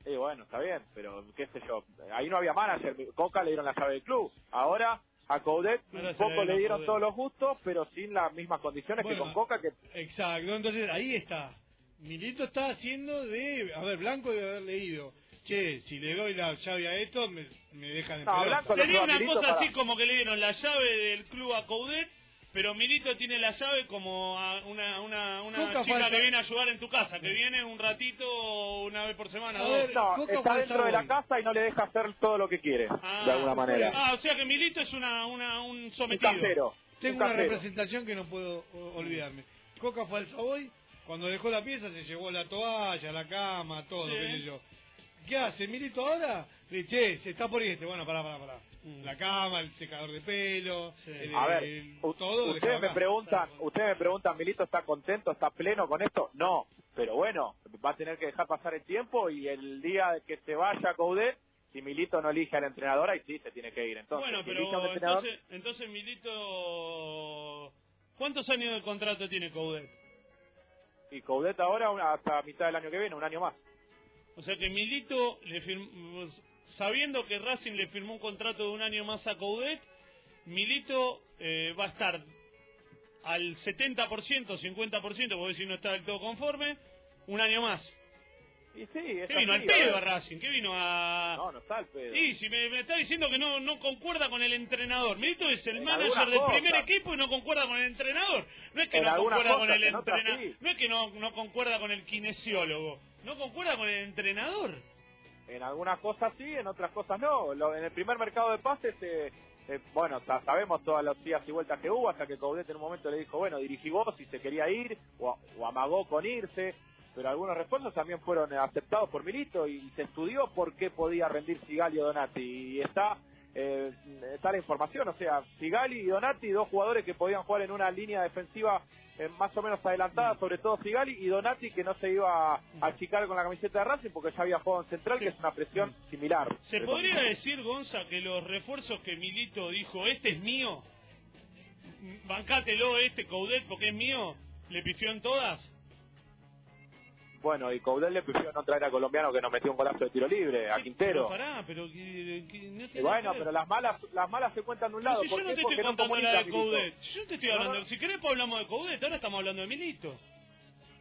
Y bueno, está bien, pero qué sé yo, ahí no había manager, Coca le dieron la llave del club. Ahora a Coudet un poco le dieron
Coudet.
todos los gustos, pero sin las mismas condiciones
Bueno,
que con Coca, que
Exacto, entonces ahí está. Milito está haciendo de. A ver, Blanco debe haber leído. Che, si le doy la llave a esto, me, me dejan en
No, lo
Sería una cosa
para-
así como que le dieron la llave del club a Coudet, pero Milito tiene la llave como a una, una, una chica
falta-
que viene a ayudar en tu casa, que viene un ratito, una vez por semana.
A
dos.
ver,
no,
Coca
está dentro de la casa y no le deja hacer todo lo que quiere,
Ah,
de alguna manera.
Ah, o sea que Milito es una, una, un
un
sometido.
casero.
Tengo
un
una representación que no puedo olvidarme. Coca fue al Savoy, cuando dejó la pieza se llevó la toalla, la cama, todo,
Sí.
qué sé yo. ¿Qué hace Milito ahora? Le dice, che, se está por irte. Bueno, pará, pará, pará.
Mm.
La cama, el secador de pelo,
Sí.
el-
A ver,
el- todo.
ustedes me preguntan, ustedes me preguntan, Milito está contento, está pleno con esto? No, pero bueno, va a tener que dejar pasar el tiempo y el día que se vaya Coudet si Milito no elige al entrenador, ahí sí se tiene que ir. Entonces,
bueno,
si elige a un
pero
entrenador-
entonces, entonces Milito... ¿Cuántos años de contrato tiene Coudet?
y Coudet ahora hasta mitad del año que viene, un año más.
O sea que Milito, le firm- sabiendo que Racing le firmó un contrato de un año más a Coudet, Milito eh, va a estar al 70%, 50%, porque si no está del todo conforme, un año más.
Y sí, es
¿Qué vino
así,
al pedo a Racing? ¿Qué vino a...?
No, no está el pedo.
Sí, si me, me está diciendo que no, no concuerda con el entrenador. Milito es el
En
manager del primer equipo y no concuerda con el entrenador. No es que
En
no concuerda con el entrenador. No es que no, no concuerda con el kinesiólogo. No concuerda con el entrenador.
En algunas cosas sí, en otras cosas no. Lo- en el primer mercado de pases, eh, eh, bueno, sa- sabemos todas las días y vueltas que hubo, hasta que Coudet en un momento le dijo, bueno, dirigí vos si se quería ir, o, amagó con irse. Pero algunos refuerzos también fueron aceptados por Milito y se estudió por qué podía rendir Sigali o Donati. Y está, eh, está la información, o sea, Sigali y Donati, dos jugadores que podían jugar en una línea defensiva más o menos adelantada, sobre todo Sigali y Donati que no se iba a achicar con la camiseta de Racing porque ya había jugado en central, que es una presión similar.
¿Se
Eh,
podría decir, Gonza, que los refuerzos que Milito dijo, este es mío, bancátelo este Coudet porque es mío, le pifió en todas?
Bueno, y Coudet le pidió no traer a colombiano que nos metió un golazo de tiro libre, a Quintero.
Pero pará, pero que, que no
Y bueno,
nada que
pero las malas las malas se cuentan de un lado.
si yo
¿Por
no te estoy contando la de. Coudet. Si yo te estoy hablando, si querés pues hablamos de Coudet, ahora estamos hablando de Milito.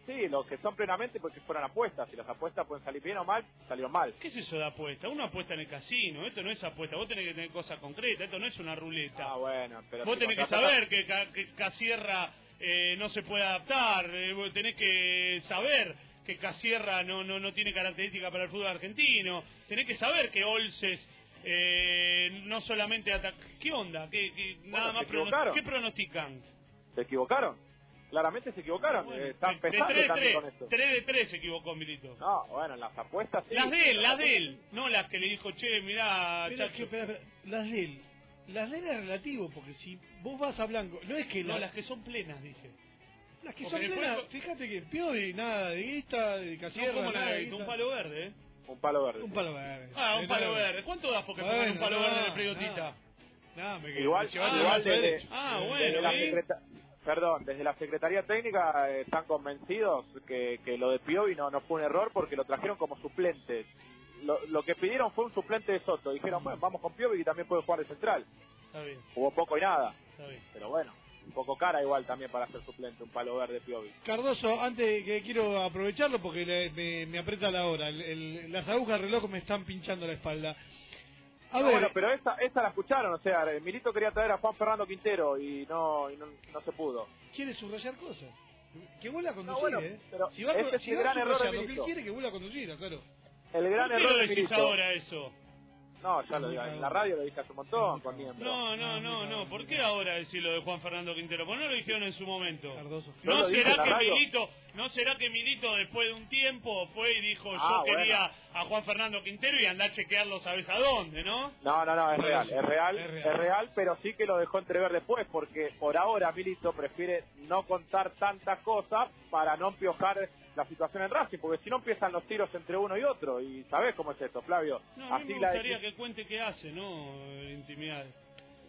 Sí, los que son plenamente porque fueron apuestas. Si las apuestas pueden salir bien o mal, salieron mal.
¿Qué es eso de apuesta? Uno apuesta en el casino, esto no es apuesta, vos tenés que tener cosas concretas, esto no es una ruleta.
Ah, bueno, pero
vos
si
tenés que saber que, Ca- que Casierra eh, no se puede adaptar, eh, tenés que saber que Casierra no, no, no tiene característica para el fútbol argentino, tenés que saber que Olses eh, no solamente ataca... ¿Qué onda? ¿Qué, qué- nada
se
más prono-
equivocaron.
¿Qué pronostican?
Se equivocaron. Claramente se equivocaron.
Bueno,
Eh, están
de, de
pensando
3 de
también
3,
con esto.
3 de 3 se equivocó Milito.
No, bueno, en las apuestas sí.
las de él, las de él, no las que le dijo, che, mirá,
Pero que, las de él. Las de él es relativo, porque si vos vas a blanco, no es que
No,
la-
las que son plenas, dije.
Las que son plenas, fíjate que Piovi, nada de guista, de
No
casierra,
como
nada
la
de
un palo verde, ¿eh?
Un palo verde.
Un palo verde.
Ah, un palo
no,
verde. ¿Cuánto das porque
Bueno,
pongan un palo
no,
verde en el periodista?
no. No, me quedé-
Igual,
me
ah,
igual desde.
Ah,
desde
bueno,
secreta- Perdón, desde la Secretaría Técnica eh, están convencidos que, que lo de Piovi no, no fue un error porque lo trajeron como suplente. Lo, lo que pidieron fue un suplente de Soto. Dijeron, bueno, vamos con Piovi y también puede jugar de central.
Está bien,
Jugó poco y nada.
está bien.
Pero bueno, un poco cara igual también para ser suplente, un palo verde Piovi.
Cardoso, antes que quiero aprovecharlo porque le- me, me aprieta la hora, el- el- las agujas del reloj me están pinchando la espalda. A
No,
ver,
bueno, pero esa, esa la escucharon, o sea, eh, Milito quería traer a Juan Fernando Quintero y no, y no, no se pudo.
quiere subrayar cosas. Que vuelva a conducir,
No, bueno,
¿eh?
pero
si va,
es el gran error de
que él
Milito.
quiere que vuelva a conducir, claro.
El gran
¿Por qué
error de Milito.
ahora eso?
No, ya lo digo, en la radio lo dije hace un montón con miembros.
No, no, no, no. ¿Por qué ahora decir lo de Juan Fernando Quintero? ¿Por qué no lo dijeron en su momento?
Cardoso.
Yo
¿No
lo dije
será
la
que
radio.
Milito, no será que Milito después de un tiempo fue y dijo
Ah,
yo quería
bueno.
A Juan Fernando Quintero y andá a chequearlo sabes a dónde, ¿no?
No, no, no, es real, es real,
es
es
real.
pero sí que lo dejó entrever después, porque por ahora Milito prefiere no contar tantas cosas para no empiojar la situación en Racing, porque si no empiezan los tiros entre uno y otro, y sabés cómo es esto, Flavio.
No, a mí
Así
me
la
gustaría que cuente qué hace, ¿no? Intimidad.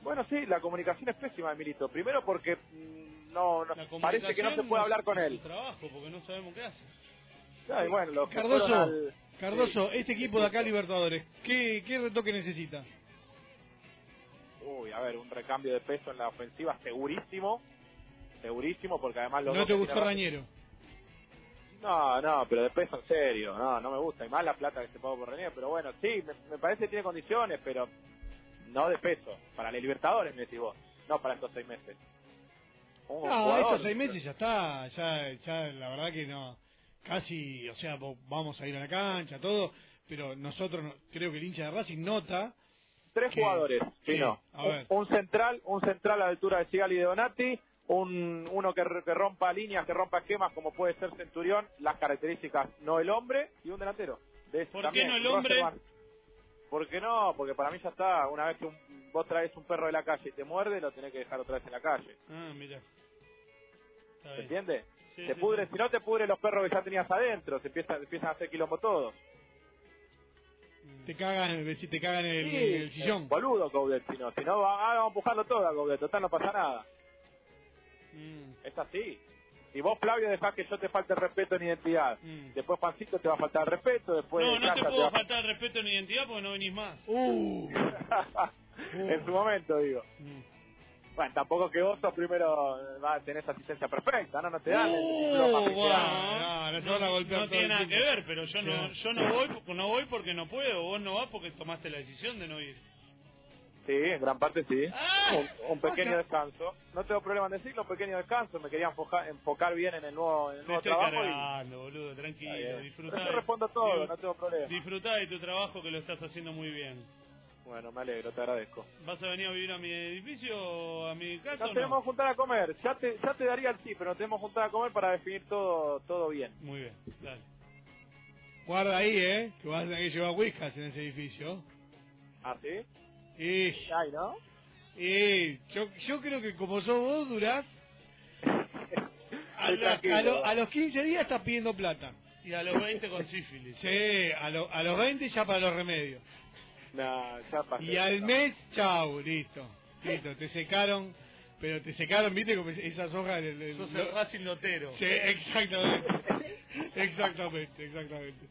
Bueno, sí, la comunicación es pésima de Milito. Primero porque mm, no, no- parece que no se puede hablar con él.
trabajo, porque no sabemos qué hace.
Ya, y bueno, los que
Cardoso,
fueron al-
Cardoso,
sí.
este equipo de acá Libertadores, ¿qué, qué retoque necesita?
Uy, a ver, un recambio de peso en la ofensiva segurísimo, segurísimo, porque además los
¿No te gustó Rañero?
No, no, pero de peso en serio, no, no me gusta. Y más la plata que se pagó por René, pero bueno, sí, me, me parece que tiene condiciones, pero no de peso. Para la Libertadores, me decís vos, no para estos seis meses. Un
No,
jugador-
estos seis meses ya está, ya, ya la verdad que no, casi, o sea, vamos a ir a la cancha, todo, pero nosotros, no- creo que el hincha de Racing nota,
Tres
¿Qué?
jugadores, sí,
¿Qué?
no. Un, central, un central a la altura de Sigali y de Donati, un, uno que, que rompa líneas, que rompa esquemas, como puede ser Centurión, las características, no el hombre, y un delantero. De-
¿Por qué
también,
no el hombre?
¿Por qué no? Porque para mí ya está, una vez que un- vos traes un perro de la calle y te muerde, lo tenés que dejar otra vez en la calle.
Ah, mira.
¿Se entiende?
Sí,
se
sí,
pudre,
sí.
si no te pudre los perros que ya tenías adentro, se empiezan, empiezan a hacer quilombo todos.
te cagan, en el- te cagan en el, en el sillón.
eh, boludo Coudet, si no, si no va- ah, vamos a empujarlo todo a Coudet, total no pasa nada.
Mm,
Es así. Si vos, Flavio, dejás que yo te falte el respeto en identidad,
Mm.
después Pancito te va a faltar el respeto, después
no, no te
te
puedo
va
faltar respeto ni identidad porque no venís más.
Uh, [laughs]
en su momento, digo.
Mm.
Bueno, tampoco que vos sos primero, eh, va, tenés asistencia perfecta, ¿no? No te dan
bueno.
oficial.
no, no a
no
todo
tiene nada que ver, pero yo no, yo no voy, porque- no voy porque no puedo, vos no vas porque tomaste la decisión de no ir.
Sí, en gran parte sí.
Ah.
un, un pequeño
Acá.
descanso. No tengo problema en decirlo, un pequeño descanso. Me quería enfocar, enfocar bien en el nuevo, en el nuevo
estoy
trabajo y
cargando, boludo,
Está
tranquilo, disfrutá.
Yo respondo todo,
di-
no tengo problema.
Disfrutá de tu trabajo que lo estás haciendo muy bien.
Bueno, me alegro, te agradezco.
¿Vas a venir a vivir a mi edificio o a mi casa
Nos
o
tenemos
no?
que juntar a comer. Ya te, ya te daría el sí, pero nos tenemos que juntar a comer para definir todo, todo bien.
Muy bien, dale.
Guarda ahí, ¿eh? Que vas a tener que llevar whiskas en ese edificio.
¿Ah, sí?
Y,
Ay, ¿no?
y yo, yo creo que como sos vos, durás. A, los-
tranquilo.
a lo- a los 15 días estás pidiendo plata.
Y a los 20 con sífilis.
Sí, a, lo- a los 20 ya para los remedios.
No, ya pasé.
Y al mes, chau, listo. Listo, te secaron, pero te secaron, viste, como esas hojas. el- el-
Sos
lo-
el Racing Lotero.
Sí, exactamente. exactamente, exactamente.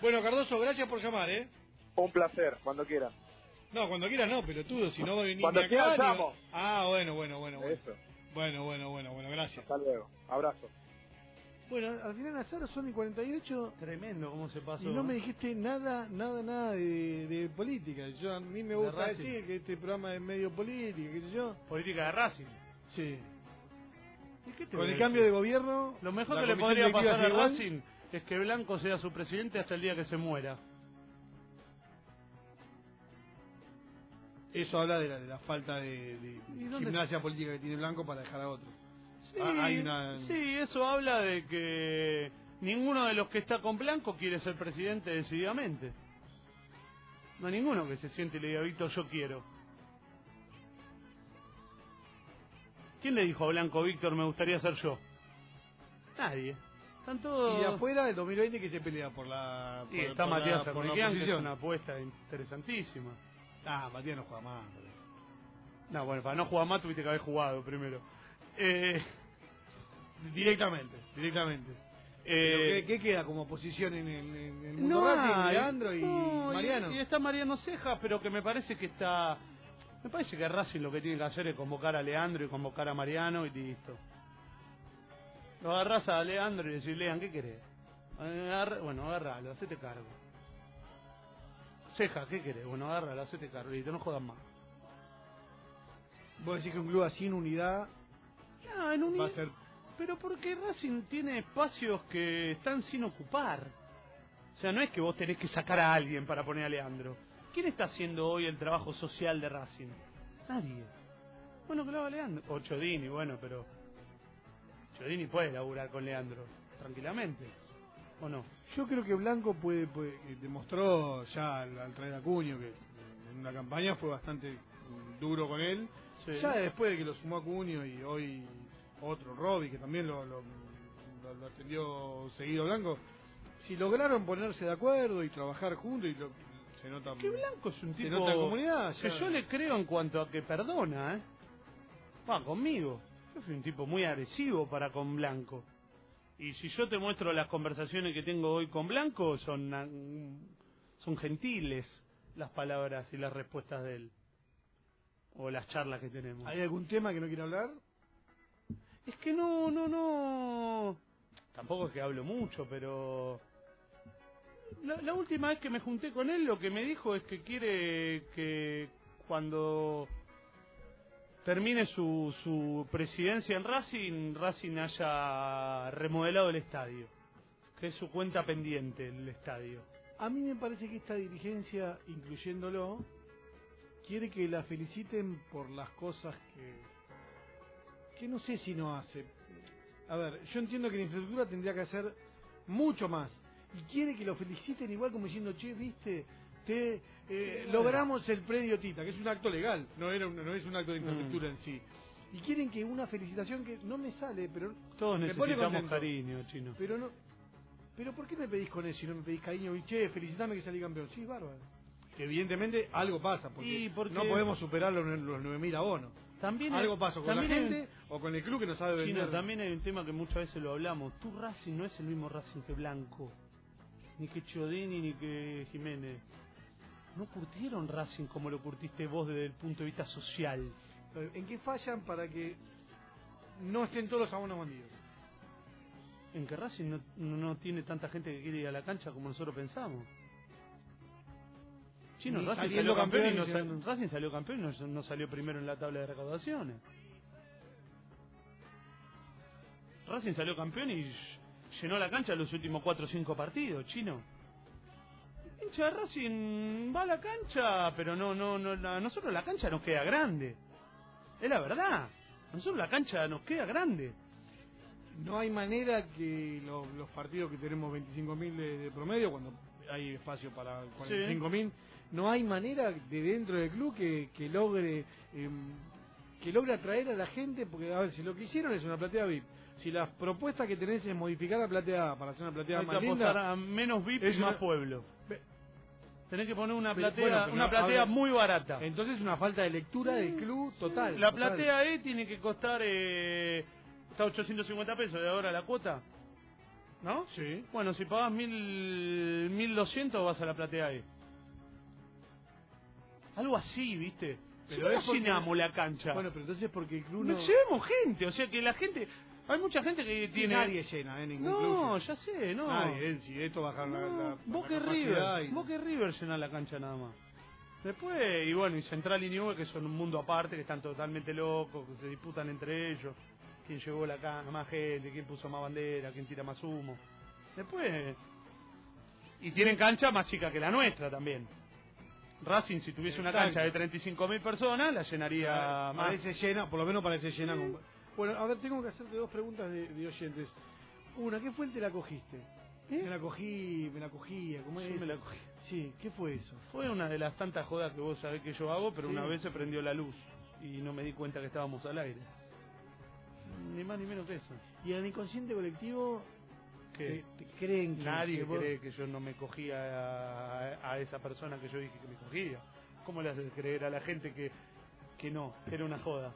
Bueno, Cardoso, gracias por llamar, ¿eh?
Un placer, cuando quieran.
No, cuando quieras no, pelotudo, si no va a venir
Cuando quieras
ni-. Ah, bueno, bueno, bueno, bueno.
Eso.
Bueno, bueno, bueno, bueno, gracias.
Hasta luego. Abrazo.
Bueno, al final Azar son y 48
Tremendo cómo se pasó.
y no me dijiste nada, nada, nada de, de política. Yo a mí me gusta
Racing.
decir que este programa es medio política, qué sé yo.
Política de Racing.
Sí.
¿Y qué te
Con
voy
el cambio de gobierno,
Lo mejor
la
que le
comisión
podría
directiva
pasar a
sigue igual.
Racing es que Blanco sea su presidente hasta el día que se muera.
Eso habla de la, de la falta de, de
¿Y dónde-
gimnasia política que tiene Blanco para dejar a otro.
Sí,
Ah, hay una-
sí, eso habla de que ninguno de los que está con Blanco quiere ser presidente decididamente. No hay ninguno que se siente y le diga, Víctor, yo quiero. ¿Quién le dijo a Blanco, Víctor, me gustaría ser yo? Nadie. Están todos...
Y de afuera, el 2020 que se pelea por la.
Y
por-
está
por la-
Matías
por la
que es una apuesta interesantísima.
Ah, Matías no juega más. pero-
No, bueno, para no jugar más tuviste que haber jugado primero. Eh,
Directamente, directamente.
eh,
¿qué, qué queda como oposición en el, en el mundo
no
Racing? Leandro y
no,
Mariano.
Y, está Mariano Ceja, pero que me parece que está... Me parece que Racing lo que tiene que hacer es convocar a Leandro y convocar a Mariano y listo. Lo agarrás a Leandro y decís, Lean, ¿qué querés? Agarra- bueno, agárralo, hacete cargo. Ceja, ¿qué querés? Bueno, agárralo, hacete cargo, listo, no jodas más.
Vos decís que un club así en unidad
No, en un
va a ser.
Pero porque Racing tiene espacios que están sin ocupar. O sea, no es que vos tenés que sacar a alguien para poner a Leandro. ¿Quién está haciendo hoy el trabajo social de Racing? Nadie. Bueno, que lo haga Leandro. O Chodini, bueno, pero... Chodini puede laburar con Leandro, tranquilamente. ¿O no?
Yo creo que Blanco puede, puede eh, demostró ya al, al traer a Cuño que en una campaña fue bastante duro con él.
Sí.
Ya después de que lo sumó a Cuño y hoy otro Robbie que también lo, lo, lo- lo atendió seguido Blanco, si lograron ponerse de acuerdo y trabajar juntos y lo, se nota
Que Blanco es un
se
tipo...
nota en comunidad.
Que
ya-
yo le creo en cuanto a que perdona, ¿eh? Va, conmigo. Yo soy un tipo muy agresivo para con Blanco. Y si yo te muestro las conversaciones que tengo hoy con Blanco, son, son gentiles las palabras y las respuestas de él. O las charlas que tenemos.
¿Hay algún tema que no quiere hablar?
Es que no, no, no. Tampoco es que hablo mucho, pero. La, la última vez que me junté con él, lo que me dijo es que quiere que cuando termine su, su presidencia en Racing, Racing haya remodelado el estadio. Que es su cuenta pendiente, el estadio.
A mí me parece que esta dirigencia, incluyéndolo, quiere que la feliciten por las cosas que, que no sé si no hace. A ver, yo entiendo que la infraestructura tendría que hacer mucho más. Y quiere que lo feliciten igual como diciendo, che, viste, te eh, logramos el predio Tita, que es un acto legal, no, era un- no es un acto de infraestructura en sí. Y quieren que una felicitación que no me sale, pero
Todos necesitamos
contento.
cariño, chino.
Pero no. Pero ¿por qué me pedís con eso y no me pedís cariño? Y che, felicitame que salí campeón. Sí, bárbaro. que evidentemente algo pasa, porque,
Y porque-
no podemos superar los, los 9.000 abonos.
También
algo
hay-
pasa con
también
la gente o con el club que no sabe
Chino,
vender.
también hay un tema que muchas veces lo hablamos. Tu Racing no es el mismo Racing que Blanco, ni que Chiodini, ni que Jiménez. No curtieron Racing como lo curtiste vos desde el punto de vista social.
¿En qué fallan para que no estén todos los abonos vendidos?
En que Racing no- no tiene tanta gente que quiere ir a la cancha como nosotros pensamos. Chino,
Ni
Racing salió campeón, y no Racing salió campeón y no, no salió primero en la tabla de recaudaciones. Racing salió campeón y llenó la cancha los últimos 4 o 5 partidos, chino. El hincha de Racing va a la cancha, pero no, no, no, a nosotros la cancha nos queda grande. Es la verdad. Nosotros la cancha nos queda grande.
No hay manera que lo- los partidos que tenemos 25.000 de, de promedio, cuando hay espacio para 45.000, no hay manera de dentro del club que, que logre em, que logre atraer a la gente, porque a ver, si lo que hicieron es una platea VIP, si las propuestas que tenés es modificar la platea para hacer una platea
Hay
más linda,
a menos VIP
Es
y más
una-
pueblo. Tenés que poner una platea,
bueno, pero
una platea
ver,
muy barata.
entonces es una falta de lectura del club total.
La
total.
platea E tiene que costar eh, está 850 pesos de ahora la cuota. ¿No?
Sí.
Bueno, si pagas mil, 1200 vas a la platea E. Algo así, ¿viste?
Pero es
llenamos la cancha.
Bueno, pero entonces porque el club
no
no...
llevemos gente, o sea que la gente. Hay mucha gente que tiene.
Nadie llena, ¿eh? Ningún
no,
llena.
ya sé, no.
Nadie, eh, si esto bajar la,
No,
la,
Boca
la
y
capacidad
River,
y-
Boca River llenan la cancha nada más. Después, y bueno, y Central y Newell que son un mundo aparte, que están totalmente locos, que se disputan entre ellos. Quién llevó la ca- más gente, quién puso más bandera, quién tira más humo. Después, y tienen cancha más chica que la nuestra también. Racing, si tuviese una cancha de 35.000 personas, la llenaría más.
Parece llena, por lo menos parece llena. con- Bueno, a ver, tengo que hacerte dos preguntas de, de oyentes. Una, ¿qué fuente la cogiste?
¿Eh?
Me la cogí, me la cogía, ¿cómo es?
Me la cogí.
Sí, ¿qué fue eso?
Fue una de las tantas jodas que vos sabés que yo hago, pero
Sí.
una vez se prendió la luz y no me di cuenta que estábamos al aire. Ni más ni menos que eso.
Y en el inconsciente colectivo,
Que
creen que
nadie
que vos-
cree que yo no me cogía a, a esa persona que yo dije que me cogía. ¿Cómo le haces creer a la gente que, que no, que era una joda?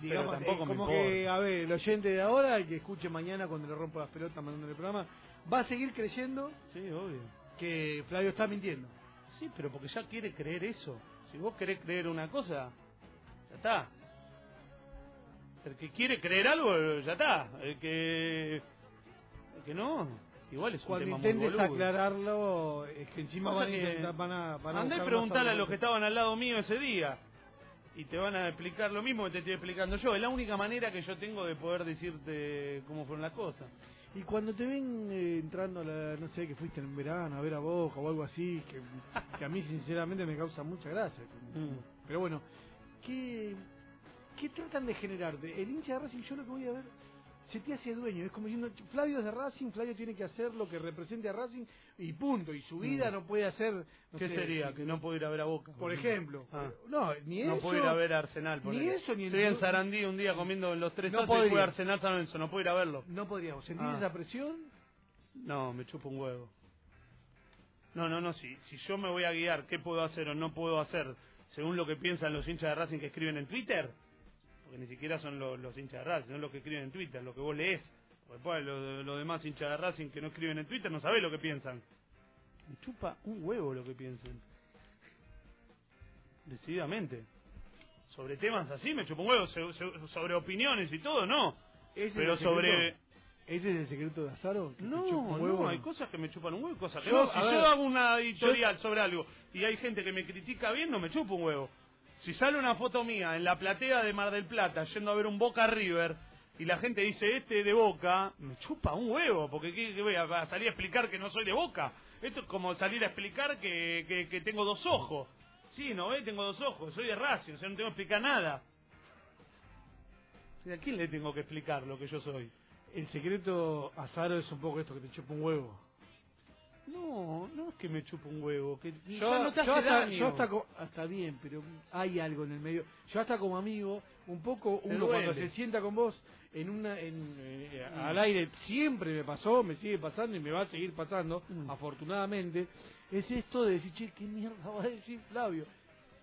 digamos,
pero tampoco
eh,
me
como
importa.
que, a ver, el oyente de ahora, el que escuche mañana cuando le rompo las pelotas mandando el programa, va a seguir creyendo
Sí, obvio.
que Flavio está mintiendo.
Sí, pero porque ya quiere creer eso. Si vos querés creer una cosa, ya está. El que quiere creer algo, ya está. El que, que no, igual es un
Cuando
tema muy
intentes
boludo.
aclararlo, es que encima
Pasa
van a,
que-
intentar, van a, van a
Andá y
buscar
preguntale
más
a los que estaban al lado mío ese día. Y te van a explicar lo mismo que te estoy explicando yo. Es la única manera que yo tengo de poder decirte cómo fueron las cosas.
Y cuando te ven eh, entrando, a la, no sé, que fuiste en verano a ver a Boca o algo así, que, que a mí sinceramente me causa mucha gracia.
Mm.
Pero bueno, ¿qué, ¿qué tratan de generarte? El hincha de Racing, yo lo que voy a ver, se te hace dueño. Es como diciendo, Flavio es de Racing, Flavio tiene que hacer lo que represente a Racing y punto. Y su vida
Mm.
no puede hacer... no
¿Qué
sé,
sería? Que no puedo ir a ver a Boca.
Por ejemplo.
Ah.
No, ni
no
eso...
puedo ir a ver a Arsenal.
ni
ponele.
eso, ni el-
Estoy en Sarandí un día comiendo en los tres
No
y fue
podría.
Arsenal San Lorenzo. No puedo ir a verlo.
No podríamos. ¿Sentís
Ah.
esa presión?
No, me chupo un huevo. No, no, no, si, si yo me voy a guiar qué puedo hacer o no puedo hacer según lo que piensan los hinchas de Racing que escriben en Twitter, porque ni siquiera son los, los hinchas de Racing, son los que escriben en Twitter, lo que vos lees. Porque después los los demás hinchas de Racing que no escriben en Twitter no sabés lo que piensan. Me chupa un huevo lo que piensen. Decididamente. Sobre temas así me chupa un huevo, sobre opiniones y todo, no.
¿Ese es
Pero
secreto?
sobre...
¿Ese es el secreto de Azaro? ¿Que te
No, no, hay cosas que me chupan un huevo cosas que
Yo,
no. Si yo
ver,
hago una editorial sobre algo y hay gente que me critica bien, no me chupa un huevo. Si sale una foto mía en la platea de Mar del Plata yendo a ver un Boca River y la gente dice este de Boca, me chupa un huevo, porque ¿qué, qué voy a, salir a explicar que no soy de Boca? Esto es como salir a explicar que, que, tengo dos ojos. Sí, no ve, tengo dos ojos, soy de Racing, o no tengo que explicar nada. ¿A quién le tengo que explicar lo que yo soy?
El secreto Azaro es un poco esto, que te chupa un huevo.
No, no es que me chupa un huevo, que
Yo,
no te hace
yo hasta,
daño.
yo hasta bien, pero hay algo en el medio. Yo hasta como amigo, un poco
Te
uno cuando se sienta con vos en una en, eh, al aire siempre me pasó, me sigue pasando y me va a seguir pasando,
Mm.
afortunadamente, es esto de decir, che, qué mierda va a decir Flavio.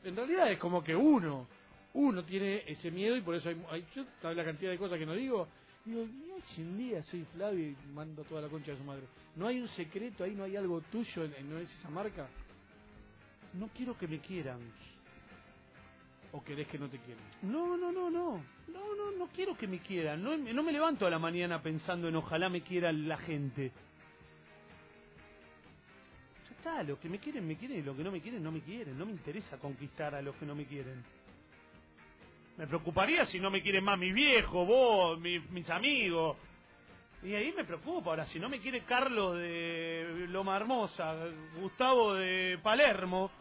En realidad es como que uno, uno tiene ese miedo y por eso hay, hay yo sabes la cantidad de cosas que no digo. Digo, mirá si un día soy Flavio y mando toda la concha de su madre. ¿No hay un secreto ahí, no hay algo tuyo, no es esa marca?
No quiero que me quieran.
¿O querés que no te quieran?
No, no, no, no. No, no, no quiero que me quieran. No, no me levanto a la mañana pensando en ojalá me quiera la gente. Ya está, los que me quieren, me quieren y los que no me quieren, no me quieren. No me interesa conquistar a los que no me quieren. Me preocuparía si no me quieren más mi viejo, vos, mi- mis amigos. Y ahí me preocupa. Ahora, si no me quiere Carlos de Loma Hermosa, Gustavo de Palermo,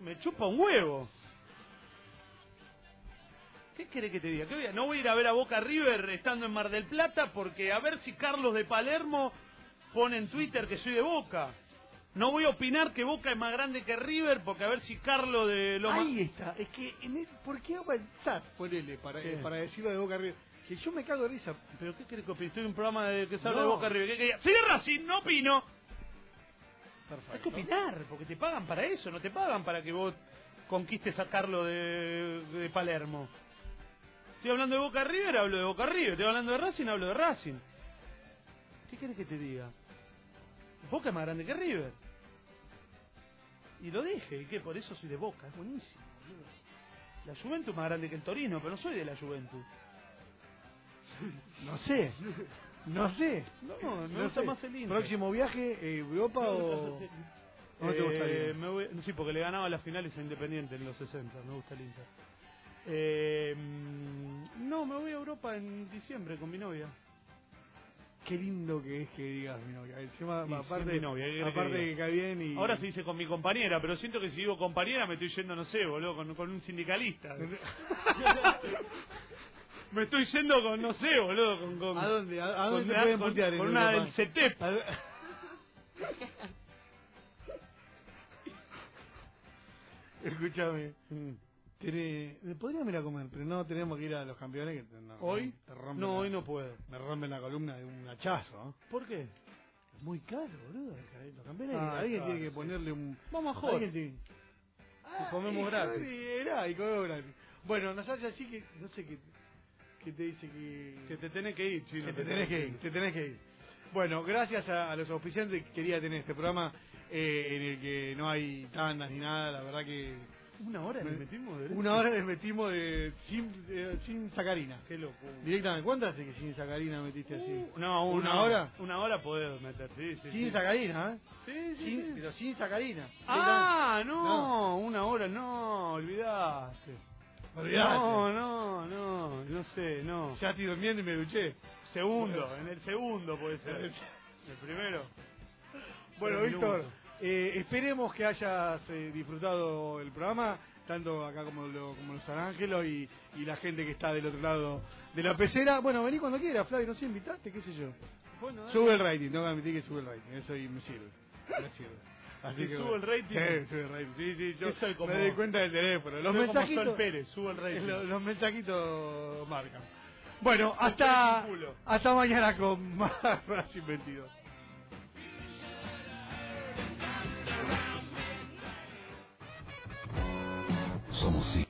me chupa un huevo. ¿Qué quiere que te diga? ¿Qué voy a- no voy a ir a ver a Boca River estando en Mar del Plata porque a ver si Carlos de Palermo pone en Twitter que soy de Boca. No voy a opinar que Boca es más grande que River porque a ver si Carlos de Loma...
Ahí está, es que, en el- ¿por qué avanzás, ponele, para,
¿Qué?
para decirlo de Boca River? Que yo me cago de risa.
¿Pero qué quiere que opine? Estoy en un programa de que se habla
No.
de Boca River. ¿Qué quería? ¡Soy de Racing! ¡No opino!
Perfecto.
Hay que opinar, porque te pagan para eso, no te pagan para que vos conquistes a Carlos de, de Palermo. Estoy hablando de Boca River, hablo de Boca River. Estoy hablando de Racing, hablo de Racing. ¿Qué querés que te diga? Boca es más grande que River. Y lo dije, ¿y qué? Por eso soy de Boca, es buenísimo. boludo. La Juventus es más grande que el Torino, pero no soy de la Juventus.
No sé, no sé.
No, gusta
sé.
más el Inter.
¿Próximo viaje, eh, Europa o...? ¿O no te
Eh,
gustaría?
me voy- sí, porque le ganaba las finales a Independiente en los 60, me gusta el Inter. Eh, mm, no, me voy a Europa en diciembre con mi novia.
Qué lindo que es que digas mi novia. Encima,
Y sí,
aparte,
mi novia, ¿qué querés
aparte
que
que, cae bien y...
Ahora se dice con mi compañera, pero siento que si digo compañera me estoy yendo, no sé, boludo, con, con un sindicalista. [laughs] me estoy yendo con, no sé, boludo, con... con
¿A dónde? ¿A,
con
dónde
una-
pueden
con-
putear en
con una del CETEP. [laughs]
Escúchame. Tiene, podríamos ir a comer, pero no tenemos que ir a los campeones que te- no,
¿Hoy?
te rompen
No,
la-
hoy no puedo.
Me rompen la columna de un hachazo. ¿no?
¿Por qué?
Es muy caro, boludo. Los campeones,
Ah,
alguien
claro,
tiene que
sí.
ponerle un.
Vamos a joder.
tiene- Ah,
comemos
y
gratis.
joder, y comemos gratis. Bueno, nos hace así que. No sé qué, qué te dice que.
Que te tenés que ir, chino.
que te tenés que ir, te tenés que ir. Bueno, gracias a, a los auspiciantes que quería tener este programa eh, en el que no hay tandas ni nada, la verdad que
¿Una hora le metimos de
una hora les metimos de sin, eh, sin sacarina.
Qué loco.
Directamente, ¿cuántas hace que sin sacarina metiste así?
Uh, no, una,
¿Una hora?
Una hora podés meter, sí, sí.
sin
sí.
sacarina, ¿eh?
Sí, sí,
Sin-
sí.
Pero sin sacarina.
Ah, no, una hora, no, olvidaste.
Olvidate.
No, no, no, no sé, no.
Ya estoy durmiendo y me duché.
Segundo, en el segundo puede [laughs] ser. El primero.
Bueno, Víctor. Eh, esperemos que hayas eh, disfrutado el programa, tanto acá como, lo- como los Ángelos y, y la gente que está del otro lado de la pecera. Bueno, vení cuando quieras, Flavio, no sé, invitaste, qué sé yo.
Bueno.
Sube el rating, tengo que admitir que sube el rating, eso y me sirve. Me sirve. [laughs]
¿Que
que
sube
bueno.
el rating?
Sí, sube el rating. Sí, sí, yo
soy como-
me doy cuenta del teléfono. Los
Soy como
mensajitos,
Sol Pérez, sube el rating.
los, [laughs] los mensajitos marcan. Bueno, hasta, hasta mañana con [laughs] más Racing 22.